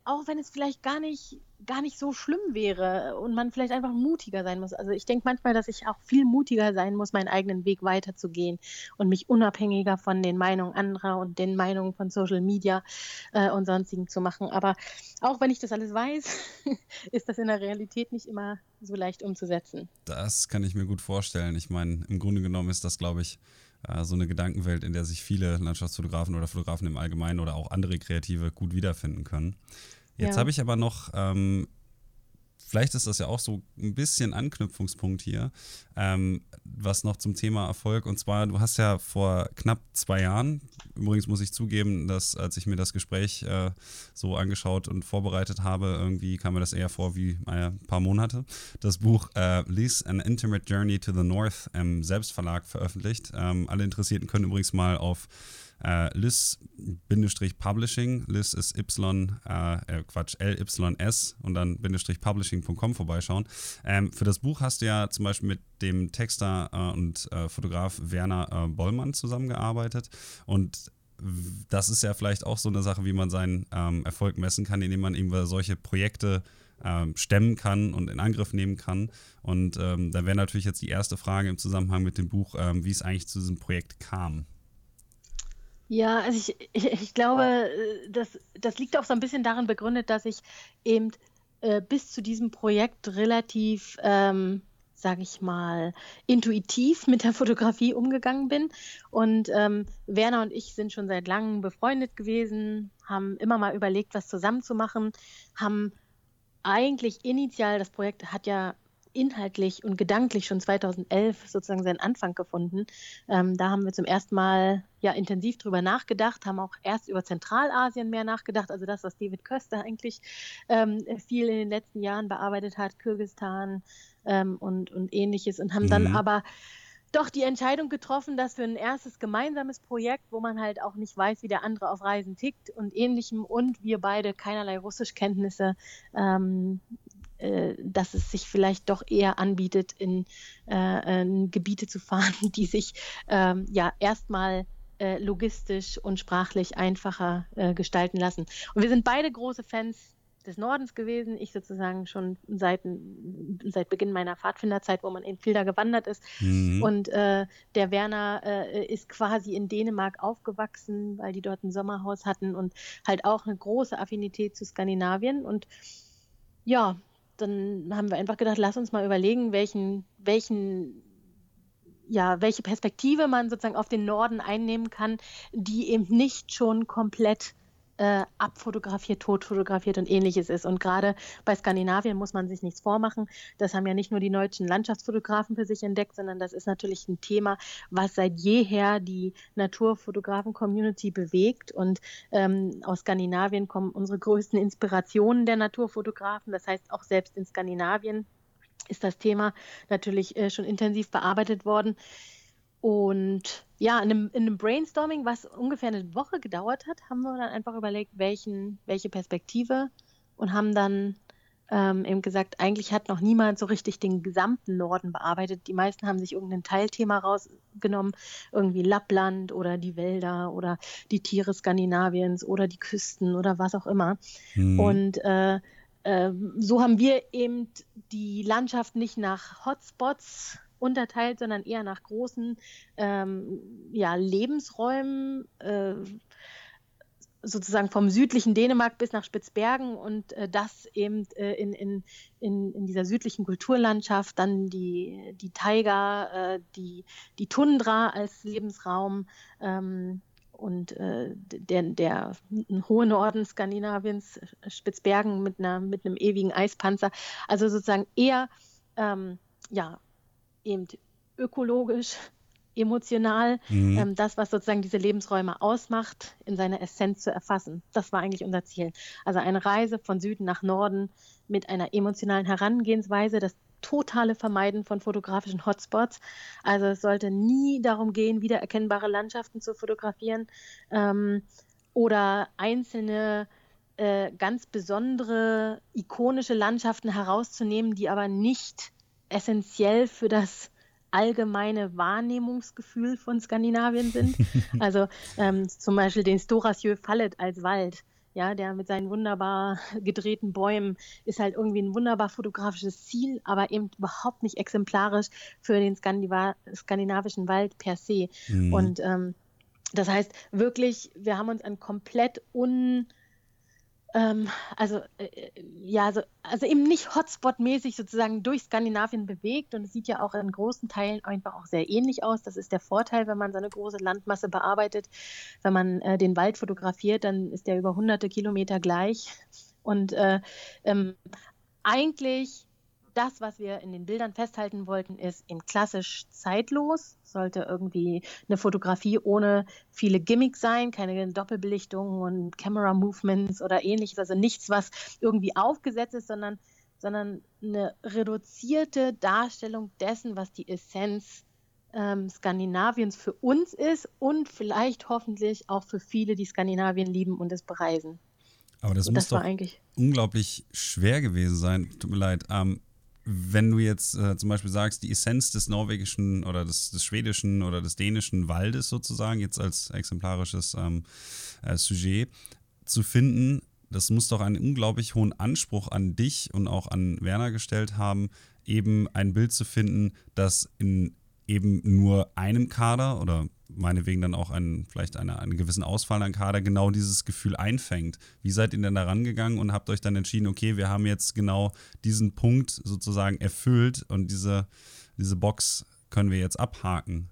auch wenn es vielleicht gar nicht, gar nicht so schlimm wäre und man vielleicht einfach mutiger sein muss. Also ich denke manchmal, dass ich auch viel mutiger sein muss, meinen eigenen Weg weiterzugehen und mich unabhängiger von den Meinungen anderer und den Meinungen von Social Media äh, und sonstigen zu machen. Aber auch wenn ich das alles weiß, ist das in der Realität nicht immer so leicht umzusetzen. Das kann ich mir gut vorstellen. Ich meine, im Grunde genommen ist das, glaube ich, äh, so eine Gedankenwelt, in der sich viele Landschaftsfotografen oder Fotografen im Allgemeinen oder auch andere Kreative gut wiederfinden können. Jetzt ja. habe ich aber noch ähm, vielleicht ist das ja auch so ein bisschen Anknüpfungspunkt hier, ähm, was noch zum Thema Erfolg. Und zwar, du hast ja vor knapp zwei Jahren, übrigens muss ich zugeben, dass als ich mir das Gespräch äh, so angeschaut und vorbereitet habe, irgendwie kam mir das eher vor wie ein paar Monate, das Buch äh, Lease An Intimate Journey to the North im Selbstverlag veröffentlicht. Ähm, alle Interessierten können übrigens mal auf äh, Liz-Publishing, Liz ist Y, äh, äh, Quatsch, L-Y-S und dann Bindestrich Publishing.com vorbeischauen. Ähm, für das Buch hast du ja zum Beispiel mit dem Texter äh, und äh, Fotograf Werner äh, Bollmann zusammengearbeitet und das ist ja vielleicht auch so eine Sache, wie man seinen ähm, Erfolg messen kann, indem man eben solche Projekte ähm, stemmen kann und in Angriff nehmen kann. Und ähm, da wäre natürlich jetzt die erste Frage im Zusammenhang mit dem Buch, ähm, wie es eigentlich zu diesem Projekt kam. Ja, also ich, ich, ich glaube, äh, das, das liegt auch so ein bisschen darin begründet, dass ich eben äh, bis zu diesem Projekt relativ, ähm, sage ich mal, intuitiv mit der Fotografie umgegangen bin. Und ähm, Werner und ich sind schon seit langem befreundet gewesen, haben immer mal überlegt, was zusammen zu machen, haben eigentlich initial, das Projekt hat ja inhaltlich und gedanklich schon 2011 sozusagen seinen Anfang gefunden. Ähm, da haben wir zum ersten Mal ja intensiv drüber nachgedacht, haben auch erst über Zentralasien mehr nachgedacht, also das, was David Köster eigentlich ähm, viel in den letzten Jahren bearbeitet hat, Kirgistan ähm, und, und ähnliches und haben mhm. dann aber doch die Entscheidung getroffen, dass für ein erstes gemeinsames Projekt, wo man halt auch nicht weiß, wie der andere auf Reisen tickt und ähnlichem und wir beide keinerlei Russischkenntnisse ähm, äh, dass es sich vielleicht doch eher anbietet, in, äh, in Gebiete zu fahren, die sich ähm, ja erstmal äh, logistisch und sprachlich einfacher äh, gestalten lassen. Und wir sind beide große Fans des Nordens gewesen. Ich sozusagen schon seit, seit Beginn meiner Pfadfinderzeit, wo man viel da gewandert ist. Mhm. Und äh, der Werner äh, ist quasi in Dänemark aufgewachsen, weil die dort ein Sommerhaus hatten und halt auch eine große Affinität zu Skandinavien. Und ja, dann haben wir einfach gedacht, lass uns mal überlegen, welchen, welchen, ja, welche Perspektive man sozusagen auf den Norden einnehmen kann, die eben nicht schon komplett äh, abfotografiert, totfotografiert und ähnliches ist. Und gerade bei Skandinavien muss man sich nichts vormachen. Das haben ja nicht nur die deutschen Landschaftsfotografen für sich entdeckt, sondern das ist natürlich ein Thema, was seit jeher die Naturfotografen-Community bewegt. Und ähm, aus Skandinavien kommen unsere größten Inspirationen der Naturfotografen. Das heißt, auch selbst in Skandinavien ist das Thema natürlich äh, schon intensiv bearbeitet worden. Und ja, in einem, in einem, Brainstorming, was ungefähr eine Woche gedauert hat, haben wir dann einfach überlegt, welchen, welche Perspektive und haben dann ähm, eben gesagt, eigentlich hat noch niemand so richtig den gesamten Norden bearbeitet. Die meisten haben sich irgendein Teilthema rausgenommen, irgendwie Lappland oder die Wälder oder die Tiere Skandinaviens oder die Küsten oder was auch immer. Mhm. Und äh, äh, so haben wir eben die Landschaft nicht nach Hotspots unterteilt, sondern eher nach großen ähm, ja, Lebensräumen, äh, sozusagen vom südlichen Dänemark bis nach Spitzbergen und äh, das eben äh, in, in, in, in dieser südlichen Kulturlandschaft, dann die, die Taiga, äh, die, die Tundra als Lebensraum ähm, und äh, der, der hohe Norden Skandinaviens, Spitzbergen mit, einer, mit einem ewigen Eispanzer. Also sozusagen eher ähm, ja, eben ökologisch, emotional, mhm. ähm, das, was sozusagen diese Lebensräume ausmacht, in seiner Essenz zu erfassen. Das war eigentlich unser Ziel. Also eine Reise von Süden nach Norden mit einer emotionalen Herangehensweise, das totale Vermeiden von fotografischen Hotspots. Also es sollte nie darum gehen, wiedererkennbare Landschaften zu fotografieren ähm, oder einzelne äh, ganz besondere, ikonische Landschaften herauszunehmen, die aber nicht essentiell für das allgemeine Wahrnehmungsgefühl von Skandinavien sind. Also ähm, zum Beispiel den Storasjö Fallet als Wald, ja, der mit seinen wunderbar gedrehten Bäumen ist halt irgendwie ein wunderbar fotografisches Ziel, aber eben überhaupt nicht exemplarisch für den Skandinav skandinavischen Wald per se. Mhm. Und ähm, das heißt wirklich, wir haben uns an komplett un ähm, also äh, äh, ja, also, also eben nicht Hotspot-mäßig sozusagen durch Skandinavien bewegt und es sieht ja auch in großen Teilen einfach auch sehr ähnlich aus. Das ist der Vorteil, wenn man so eine große Landmasse bearbeitet. Wenn man äh, den Wald fotografiert, dann ist der über hunderte Kilometer gleich und äh, ähm, eigentlich das, was wir in den Bildern festhalten wollten, ist in klassisch zeitlos. Sollte irgendwie eine Fotografie ohne viele Gimmicks sein, keine Doppelbelichtung und Camera Movements oder ähnliches. Also nichts, was irgendwie aufgesetzt ist, sondern, sondern eine reduzierte Darstellung dessen, was die Essenz ähm, Skandinaviens für uns ist und vielleicht hoffentlich auch für viele, die Skandinavien lieben und es bereisen. Aber das, das muss doch unglaublich schwer gewesen sein. Tut mir leid. Ähm, wenn du jetzt äh, zum Beispiel sagst, die Essenz des norwegischen oder des, des, schwedischen oder des dänischen Waldes sozusagen, jetzt als exemplarisches ähm, äh, Sujet zu finden, das muss doch einen unglaublich hohen Anspruch an dich und auch an Werner gestellt haben, eben ein Bild zu finden, das in eben nur einem Kader oder meinetwegen dann auch einen, vielleicht eine, einen gewissen Ausfall an Kader genau dieses Gefühl einfängt. Wie seid ihr denn da rangegangen und habt euch dann entschieden, okay, wir haben jetzt genau diesen Punkt sozusagen erfüllt und diese, diese Box können wir jetzt abhaken?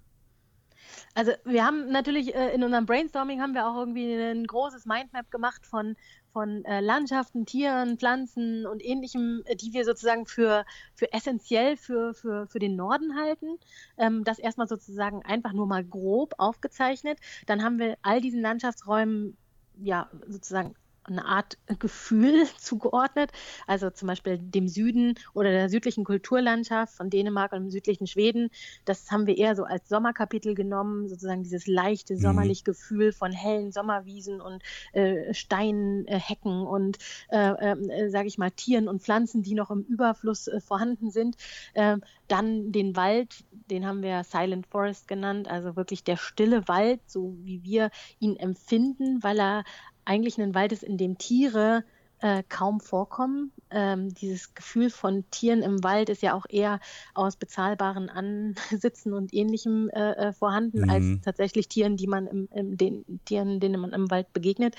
Also wir haben natürlich äh, in unserem Brainstorming haben wir auch irgendwie ein großes Mindmap gemacht von von äh, Landschaften, Tieren, Pflanzen und ähnlichem, äh, die wir sozusagen für, für essentiell für, für, für den Norden halten. Ähm, das erstmal sozusagen einfach nur mal grob aufgezeichnet. Dann haben wir all diesen Landschaftsräumen ja sozusagen eine Art Gefühl zugeordnet. Also zum Beispiel dem Süden oder der südlichen Kulturlandschaft von Dänemark und dem südlichen Schweden. Das haben wir eher so als Sommerkapitel genommen, sozusagen dieses leichte mhm. sommerliche Gefühl von hellen Sommerwiesen und äh, Steinhecken und, äh, äh, sage ich mal, Tieren und Pflanzen, die noch im Überfluss äh, vorhanden sind. Ähm, dann den Wald, den haben wir Silent Forest genannt, also wirklich der stille Wald, so wie wir ihn empfinden, weil er eigentlich ein Wald ist, in dem Tiere äh, kaum vorkommen. Ähm, dieses Gefühl von Tieren im Wald ist ja auch eher aus bezahlbaren Ansitzen und ähnlichem äh, äh, vorhanden, mhm. als tatsächlich Tieren, die man im, im, den Tieren, denen man im Wald begegnet.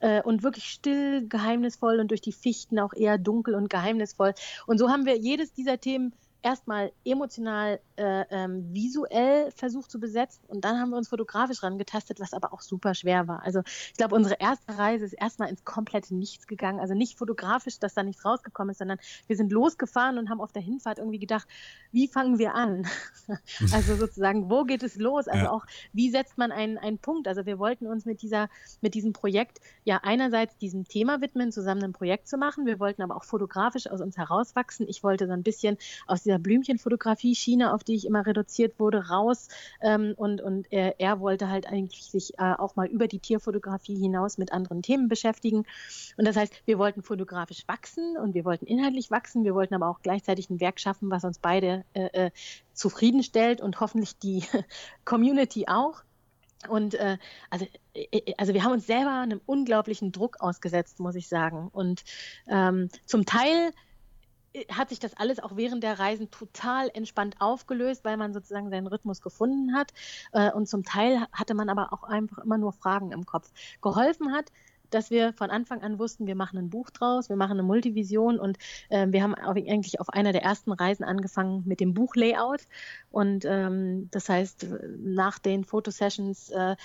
Äh, und wirklich still, geheimnisvoll und durch die Fichten auch eher dunkel und geheimnisvoll. Und so haben wir jedes dieser Themen erstmal emotional, äh, ähm, visuell versucht zu besetzen und dann haben wir uns fotografisch rangetastet, was aber auch super schwer war. Also ich glaube, unsere erste Reise ist erstmal ins komplette Nichts gegangen. Also nicht fotografisch, dass da nichts rausgekommen ist, sondern wir sind losgefahren und haben auf der Hinfahrt irgendwie gedacht, wie fangen wir an? also sozusagen, wo geht es los? Also ja. auch, wie setzt man einen, einen Punkt? Also wir wollten uns mit dieser, mit diesem Projekt ja einerseits diesem Thema widmen, zusammen ein Projekt zu machen. Wir wollten aber auch fotografisch aus uns herauswachsen. Ich wollte so ein bisschen aus dieser dieser Blümchenfotografie-Schiene, auf die ich immer reduziert wurde, raus. Ähm, und und er, er, wollte halt eigentlich sich äh, auch mal über die Tierfotografie hinaus mit anderen Themen beschäftigen. Und das heißt, wir wollten fotografisch wachsen und wir wollten inhaltlich wachsen. Wir wollten aber auch gleichzeitig ein Werk schaffen, was uns beide äh, äh zufriedenstellt und hoffentlich die Community auch. Und äh, also, äh, äh, also wir haben uns selber einem unglaublichen Druck ausgesetzt, muss ich sagen. Und ähm, zum Teil hat sich das alles auch während der Reisen total entspannt aufgelöst, weil man sozusagen seinen Rhythmus gefunden hat. Äh, und zum Teil hatte man aber auch einfach immer nur Fragen im Kopf. Geholfen hat, dass wir von Anfang an wussten, wir machen ein Buch draus, wir machen eine Multivision und äh, wir haben eigentlich auf einer der ersten Reisen angefangen mit dem Buchlayout. Und ähm, das heißt, nach den Fotosessions äh,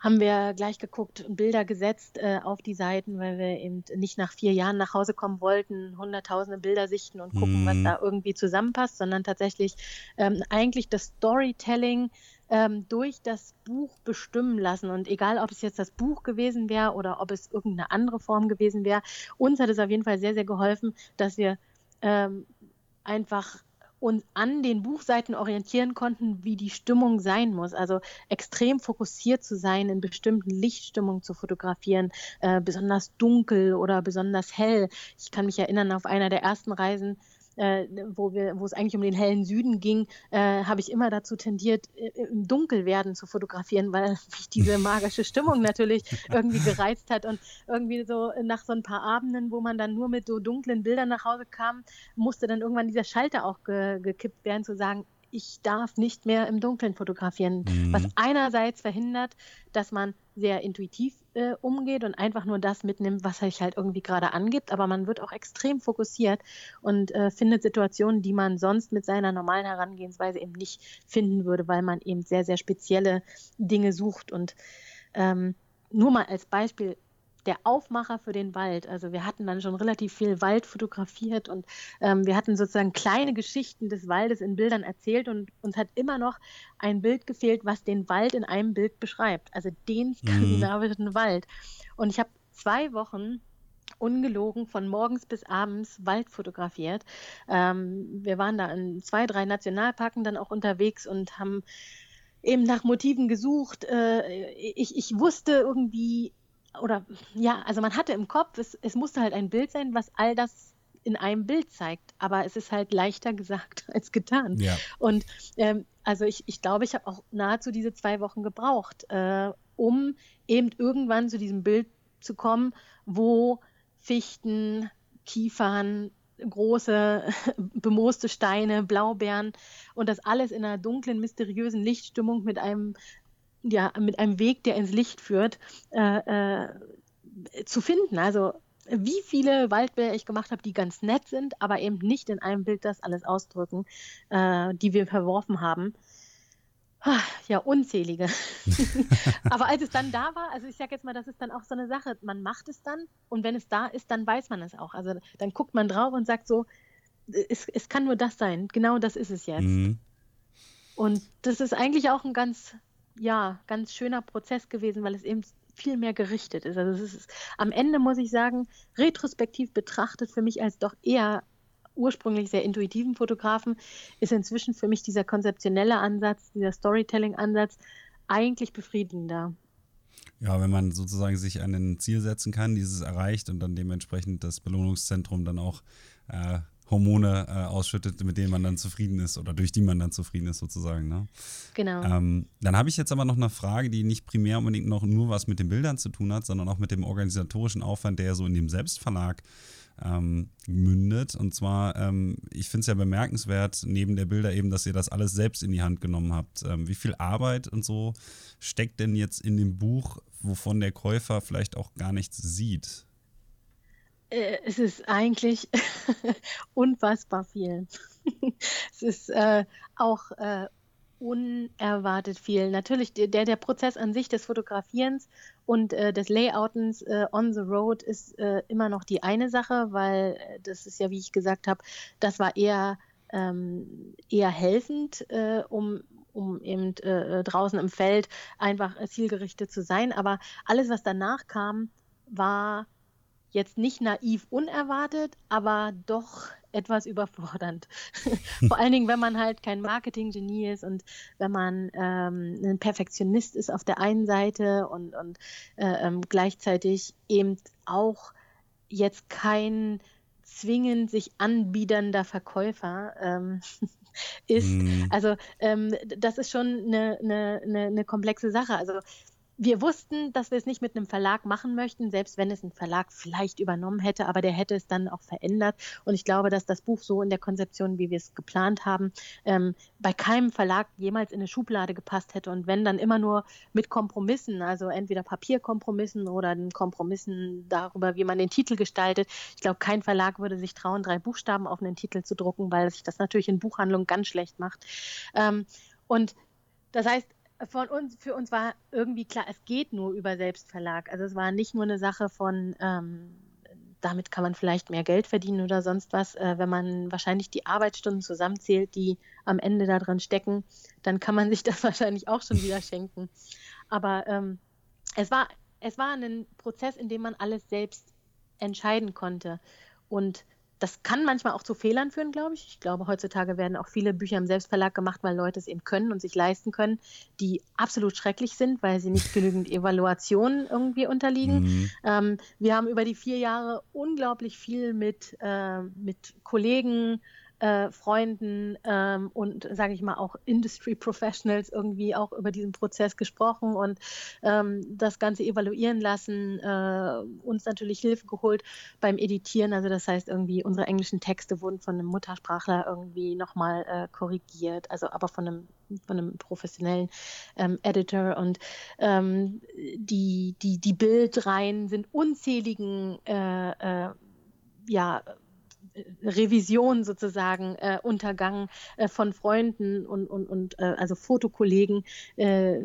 haben wir gleich geguckt und Bilder gesetzt äh, auf die Seiten, weil wir eben nicht nach vier Jahren nach Hause kommen wollten, hunderttausende Bilder sichten und gucken, mhm. was da irgendwie zusammenpasst, sondern tatsächlich ähm, eigentlich das Storytelling ähm, durch das Buch bestimmen lassen. Und egal, ob es jetzt das Buch gewesen wäre oder ob es irgendeine andere Form gewesen wäre, uns hat es auf jeden Fall sehr, sehr geholfen, dass wir ähm, einfach uns an den Buchseiten orientieren konnten, wie die Stimmung sein muss. Also extrem fokussiert zu sein, in bestimmten Lichtstimmungen zu fotografieren, äh, besonders dunkel oder besonders hell. Ich kann mich erinnern, auf einer der ersten Reisen äh, wo, wir, wo es eigentlich um den hellen Süden ging, äh, habe ich immer dazu tendiert, im Dunkelwerden zu fotografieren, weil mich diese magische Stimmung natürlich irgendwie gereizt hat und irgendwie so nach so ein paar Abenden, wo man dann nur mit so dunklen Bildern nach Hause kam, musste dann irgendwann dieser Schalter auch ge gekippt werden, zu sagen, ich darf nicht mehr im Dunkeln fotografieren, mhm. was einerseits verhindert, dass man sehr intuitiv äh, umgeht und einfach nur das mitnimmt, was sich halt irgendwie gerade angibt, aber man wird auch extrem fokussiert und äh, findet Situationen, die man sonst mit seiner normalen Herangehensweise eben nicht finden würde, weil man eben sehr, sehr spezielle Dinge sucht. Und ähm, nur mal als Beispiel, der Aufmacher für den Wald. Also wir hatten dann schon relativ viel Wald fotografiert und ähm, wir hatten sozusagen kleine Geschichten des Waldes in Bildern erzählt und uns hat immer noch ein Bild gefehlt, was den Wald in einem Bild beschreibt. Also den mhm. skandinavischen mhm. Wald. Und ich habe zwei Wochen ungelogen von morgens bis abends Wald fotografiert. Ähm, wir waren da in zwei, drei Nationalparken dann auch unterwegs und haben eben nach Motiven gesucht. Äh, ich, ich wusste irgendwie, oder ja, also man hatte im Kopf, es, es musste halt ein Bild sein, was all das in einem Bild zeigt. Aber es ist halt leichter gesagt als getan. Ja. Und ähm, also ich, ich glaube, ich habe auch nahezu diese zwei Wochen gebraucht, äh, um eben irgendwann zu diesem Bild zu kommen, wo Fichten, Kiefern, große bemooste Steine, Blaubeeren und das alles in einer dunklen, mysteriösen Lichtstimmung mit einem, ja, mit einem Weg, der ins Licht führt, äh, äh, zu finden. Also wie viele Waldbilder ich gemacht habe, die ganz nett sind, aber eben nicht in einem Bild das alles ausdrücken, äh, die wir verworfen haben. Ja, unzählige. Aber als es dann da war, also ich sage jetzt mal, das ist dann auch so eine Sache, man macht es dann und wenn es da ist, dann weiß man es auch. Also dann guckt man drauf und sagt so, es, es kann nur das sein, genau das ist es jetzt. Mhm. Und das ist eigentlich auch ein ganz, ja, ganz schöner Prozess gewesen, weil es eben viel mehr gerichtet ist. Also es ist am Ende, muss ich sagen, retrospektiv betrachtet für mich als doch eher ursprünglich sehr intuitiven Fotografen ist inzwischen für mich dieser konzeptionelle Ansatz, dieser Storytelling-Ansatz eigentlich befriedigender. Ja, wenn man sozusagen sich an ein Ziel setzen kann, dieses erreicht und dann dementsprechend das Belohnungszentrum dann auch äh, Hormone äh, ausschüttet, mit denen man dann zufrieden ist oder durch die man dann zufrieden ist sozusagen. Ne? Genau. Ähm, dann habe ich jetzt aber noch eine Frage, die nicht primär unbedingt noch nur was mit den Bildern zu tun hat, sondern auch mit dem organisatorischen Aufwand, der ja so in dem Selbstverlag ähm, mündet. Und zwar, ähm, ich finde es ja bemerkenswert, neben der Bilder eben, dass ihr das alles selbst in die Hand genommen habt. Ähm, wie viel Arbeit und so steckt denn jetzt in dem Buch, wovon der Käufer vielleicht auch gar nichts sieht? Äh, es ist eigentlich unfassbar viel. es ist äh, auch äh, unerwartet viel. Natürlich, der, der Prozess an sich des Fotografierens und äh, des Layoutens äh, on the road ist äh, immer noch die eine Sache, weil äh, das ist ja, wie ich gesagt habe, das war eher, ähm, eher helfend, äh, um um eben äh, draußen im Feld einfach zielgerichtet zu sein. Aber alles, was danach kam, war jetzt nicht naiv unerwartet, aber doch etwas überfordernd. Vor allen Dingen, wenn man halt kein Marketing-Genie ist und wenn man ähm, ein Perfektionist ist auf der einen Seite und, und äh, ähm, gleichzeitig eben auch jetzt kein zwingend sich anbiedernder Verkäufer ähm, ist. Mm. Also ähm, das ist schon eine, eine, eine, komplexe Sache. Also wir wussten, dass wir es nicht mit einem Verlag machen möchten, selbst wenn es ein Verlag vielleicht übernommen hätte, aber der hätte es dann auch verändert. Und ich glaube, dass das Buch so in der Konzeption, wie wir es geplant haben, ähm, bei keinem Verlag jemals in eine Schublade gepasst hätte. Und wenn dann immer nur mit Kompromissen, also entweder Papierkompromissen oder Kompromissen darüber, wie man den Titel gestaltet. Ich glaube, kein Verlag würde sich trauen, drei Buchstaben auf einen Titel zu drucken, weil sich das natürlich in Buchhandlungen ganz schlecht macht. Ähm, und das heißt, von uns, für uns war irgendwie klar, es geht nur über Selbstverlag. Also es war nicht nur eine Sache von, ähm, damit kann man vielleicht mehr Geld verdienen oder sonst was. Äh, wenn man wahrscheinlich die Arbeitsstunden zusammenzählt, die am Ende da drin stecken, dann kann man sich das wahrscheinlich auch schon wieder schenken. Aber ähm, es war, es war ein Prozess, in dem man alles selbst entscheiden konnte. Und das kann manchmal auch zu Fehlern führen, glaube ich. Ich glaube, heutzutage werden auch viele Bücher im Selbstverlag gemacht, weil Leute es eben können und sich leisten können, die absolut schrecklich sind, weil sie nicht genügend Evaluation irgendwie unterliegen. Mhm. Ähm, wir haben über die vier Jahre unglaublich viel mit, äh, mit Kollegen, äh, Freunden ähm, und, sage ich mal, auch Industry Professionals irgendwie auch über diesen Prozess gesprochen und ähm, das Ganze evaluieren lassen, äh, uns natürlich Hilfe geholt beim Editieren. Also das heißt irgendwie, unsere englischen Texte wurden von einem Muttersprachler irgendwie nochmal äh, korrigiert, also aber von einem von einem professionellen ähm, Editor und ähm, die, die, die Bildreihen sind unzähligen äh, äh, ja, Revision sozusagen äh, untergangen äh, von Freunden und, und, und äh, also Fotokollegen. Äh,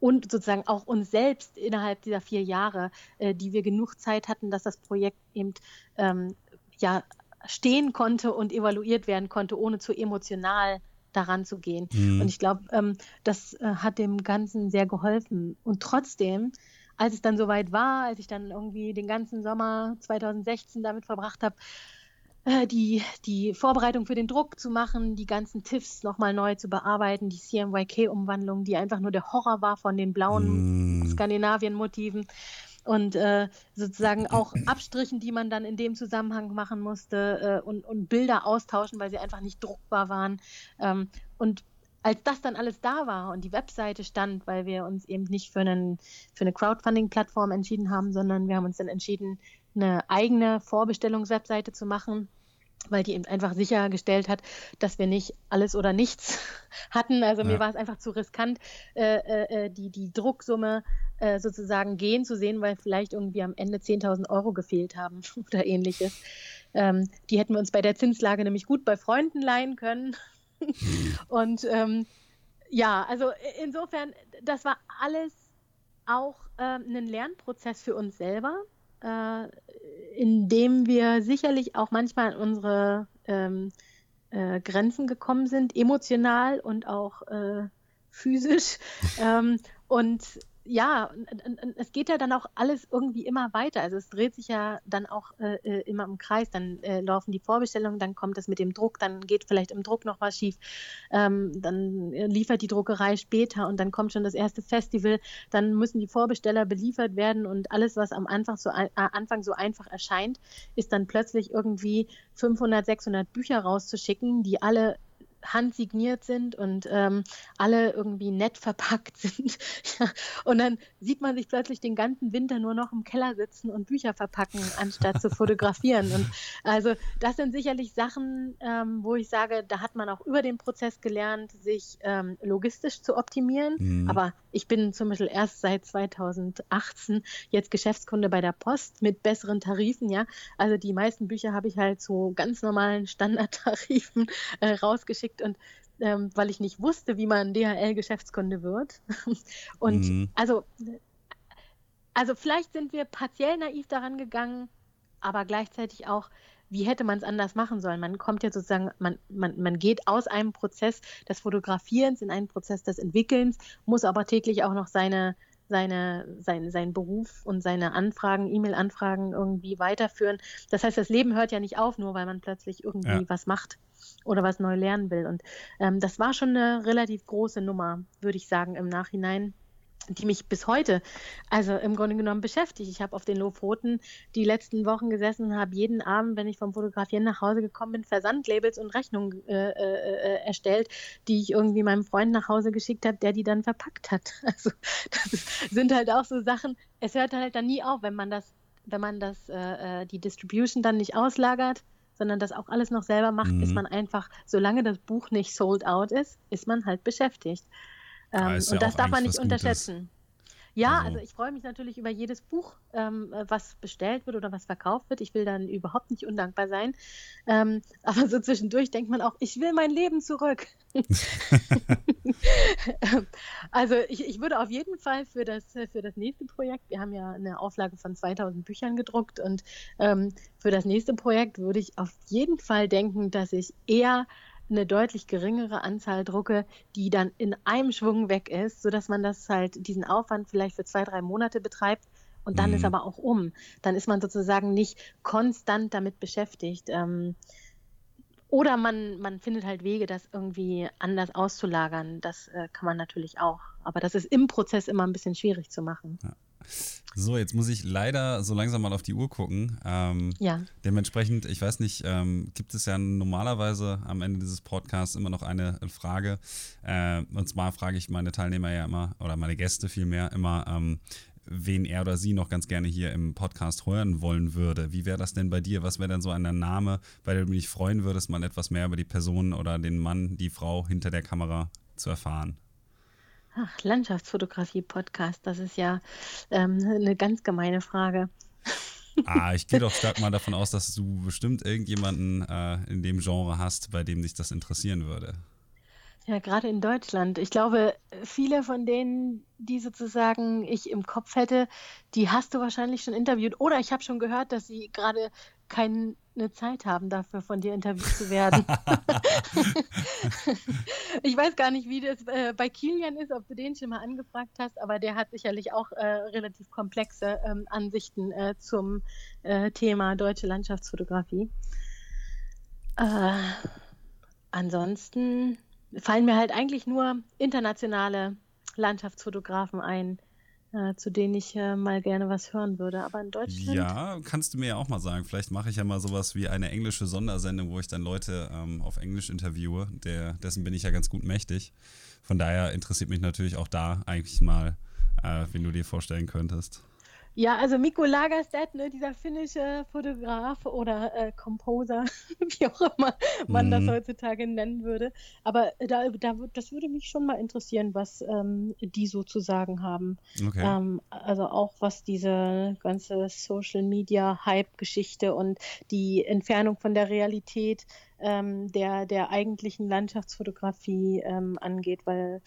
und sozusagen auch uns selbst innerhalb dieser vier Jahre, äh, die wir genug Zeit hatten, dass das Projekt eben ähm, ja stehen konnte und evaluiert werden konnte, ohne zu emotional daran zu gehen. Mhm. Und ich glaube, ähm, das äh, hat dem Ganzen sehr geholfen. Und trotzdem, als es dann soweit war, als ich dann irgendwie den ganzen Sommer 2016 damit verbracht habe, äh, die, die Vorbereitung für den Druck zu machen, die ganzen TIFFs nochmal neu zu bearbeiten, die CMYK-Umwandlung, die einfach nur der Horror war von den blauen mm. Skandinavien-Motiven und äh, sozusagen auch Abstrichen, die man dann in dem Zusammenhang machen musste äh, und, und Bilder austauschen, weil sie einfach nicht druckbar waren. Ähm, und als das dann alles da war und die Webseite stand, weil wir uns eben nicht für, einen, für eine Crowdfunding-Plattform entschieden haben, sondern wir haben uns dann entschieden, eine eigene Vorbestellungswebseite zu machen, weil die eben einfach sichergestellt hat, dass wir nicht alles oder nichts hatten. Also ja. mir war es einfach zu riskant, äh, äh, äh die, die Drucksumme äh, sozusagen gehen zu sehen, weil vielleicht irgendwie am Ende 10.000 Euro gefehlt haben oder ähnliches. Ähm, die hätten wir uns bei der Zinslage nämlich gut bei Freunden leihen können. Und ähm, ja, also insofern, das war alles auch äh, ein Lernprozess für uns selber äh, in dem wir sicherlich auch manchmal an unsere ähm, äh, Grenzen gekommen sind, emotional und auch äh, physisch. ähm, und ja, es geht ja dann auch alles irgendwie immer weiter. Also es dreht sich ja dann auch äh, äh, immer im Kreis. Dann äh, laufen die Vorbestellungen, dann kommt es mit dem Druck, dann geht vielleicht im Druck noch was schief. Ähm, dann äh, liefert die Druckerei später und dann kommt schon das erste Festival. Dann müssen die Vorbesteller beliefert werden und alles, was am Anfang so, äh, Anfang so einfach erscheint, ist dann plötzlich irgendwie 500, 600 Bücher rauszuschicken, die alle handsigniert sind und ähm, alle irgendwie nett verpackt sind. ja. Und dann sieht man sich plötzlich den ganzen Winter nur noch im Keller sitzen und Bücher verpacken, anstatt zu fotografieren. Und also das sind sicherlich Sachen, ähm, wo ich sage, da hat man auch über den Prozess gelernt, sich ähm, logistisch zu optimieren. Mhm. Aber ich bin zum Beispiel erst seit 2018 jetzt Geschäftskunde bei der Post mit besseren Tarifen, ja. Also die meisten Bücher habe ich halt zu ganz normalen Standardtarifen äh, rausgeschickt gekriegt und ähm, weil ich nicht wusste, wie man DHL-Geschäftskunde wird. und mhm. also, also vielleicht sind wir partiell naiv daran gegangen, aber gleichzeitig auch, wie hätte man es anders machen sollen? Man kommt ja sozusagen, man, man, man geht aus einem Prozess des Fotografierens in einen Prozess des Entwickelns, muss aber täglich auch noch seine, seine, sein, seinen Beruf und seine Anfragen, E-Mail-Anfragen irgendwie weiterführen. Das heißt, das Leben hört ja nicht auf, nur weil man plötzlich irgendwie ja. was macht oder was neu lernen will. Und ähm, das war schon eine relativ große Nummer, würde ich sagen, im Nachhinein die mich bis heute, also im Grunde genommen beschäftigt. Ich habe auf den Lofoten die letzten Wochen gesessen, habe jeden Abend, wenn ich vom Fotografieren nach Hause gekommen bin, Versandlabels und Rechnungen äh, äh, äh, erstellt, die ich irgendwie meinem Freund nach Hause geschickt habe, der die dann verpackt hat. Also das sind halt auch so Sachen. Es hört halt dann nie auf, wenn man das, wenn man das, äh, äh die Distribution dann nicht auslagert sondern das auch alles noch selber macht, mhm. ist man einfach, solange das Buch nicht sold out ist, ist man halt beschäftigt. Ähm, ja und das darf man nicht unterschätzen. Ja, also, also ich freue mich natürlich über jedes Buch, ähm, was bestellt wird oder was verkauft wird. Ich will dann überhaupt nicht undankbar sein. Ähm, aber so zwischendurch denkt man auch, ich will mein Leben zurück. also ich, ich würde auf jeden Fall für das, für das nächste Projekt, wir haben ja eine Auflage von 2000 Büchern gedruckt und ähm, für das nächste Projekt würde ich auf jeden Fall denken, dass ich eher eine deutlich geringere Anzahl drucke, die dann in einem Schwung weg ist, sodass man das halt, diesen Aufwand vielleicht für zwei, drei Monate betreibt und dann mhm. ist aber auch um. Dann ist man sozusagen nicht konstant damit beschäftigt. Ähm, oder man, man findet halt Wege, das irgendwie anders auszulagern. Das äh, kann man natürlich auch. Aber das ist im Prozess immer ein bisschen schwierig zu machen. Ja. So, jetzt muss ich leider so langsam mal auf die Uhr gucken. Ähm, ja. Dementsprechend, ich weiß nicht, ähm, gibt es ja normalerweise am Ende dieses Podcasts immer noch eine Frage. Äh, und zwar frage ich meine Teilnehmer ja immer, oder meine Gäste vielmehr, immer, ähm, wen er oder sie noch ganz gerne hier im Podcast hören wollen würde. Wie wäre das denn bei dir? Was wäre denn so ein Name, bei dem du dich freuen würdest, mal etwas mehr über die Person oder den Mann, die Frau hinter der Kamera zu erfahren? Ach, Landschaftsfotografie-Podcast, das ist ja ähm, eine ganz gemeine Frage. Ah, ich gehe doch stark mal davon aus, dass du bestimmt irgendjemanden äh, in dem Genre hast, bei dem dich das interessieren würde. Ja, gerade in Deutschland. Ich glaube, viele von denen, die sozusagen ich im Kopf hätte, die hast du wahrscheinlich schon interviewt. Oder ich habe schon gehört, dass sie gerade keine Zeit haben dafür, von dir interviewt zu werden. ich weiß gar nicht, wie das äh, bei Kilian ist, ob du den schon mal angefragt hast, aber der hat sicherlich auch äh, relativ komplexe ähm, Ansichten äh, zum äh, Thema deutsche Landschaftsfotografie. Äh, ansonsten fallen mir halt eigentlich nur internationale Landschaftsfotografen ein, äh, zu denen ich äh, mal gerne was hören würde. Aber in Deutschland. Ja, kannst du mir ja auch mal sagen. Vielleicht mache ich ja mal sowas wie eine englische Sondersendung, wo ich dann Leute ähm, auf Englisch interviewe. Der, dessen bin ich ja ganz gut mächtig. Von daher interessiert mich natürlich auch da eigentlich mal, äh, wen du dir vorstellen könntest. Ja, also Mikko Lagerstedt, ne, dieser finnische Fotograf oder äh, Composer, wie auch immer man mhm. das heutzutage nennen würde. Aber da, da, das würde mich schon mal interessieren, was ähm, die so zu sagen haben. Okay. Ähm, also auch was diese ganze Social Media Hype-Geschichte und die Entfernung von der Realität ähm, der, der eigentlichen Landschaftsfotografie ähm, angeht, weil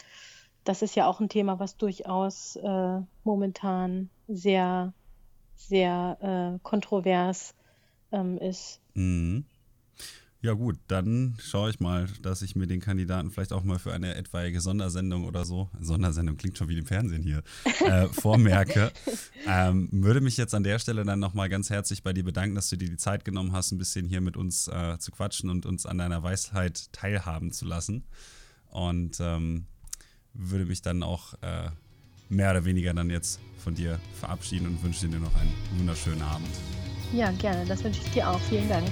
das ist ja auch ein Thema, was durchaus äh, momentan sehr, sehr äh, kontrovers ähm, ist. Mhm. Ja gut, dann schaue ich mal, dass ich mir den Kandidaten vielleicht auch mal für eine etwaige Sondersendung oder so, Sondersendung klingt schon wie im Fernsehen hier, äh, vormerke. ähm, würde mich jetzt an der Stelle dann nochmal ganz herzlich bei dir bedanken, dass du dir die Zeit genommen hast, ein bisschen hier mit uns äh, zu quatschen und uns an deiner Weisheit teilhaben zu lassen. Und ähm, würde mich dann auch äh, mehr oder weniger dann jetzt von dir verabschieden und wünsche dir noch einen wunderschönen Abend. Ja, gerne. Das wünsche ich dir auch. Vielen Dank.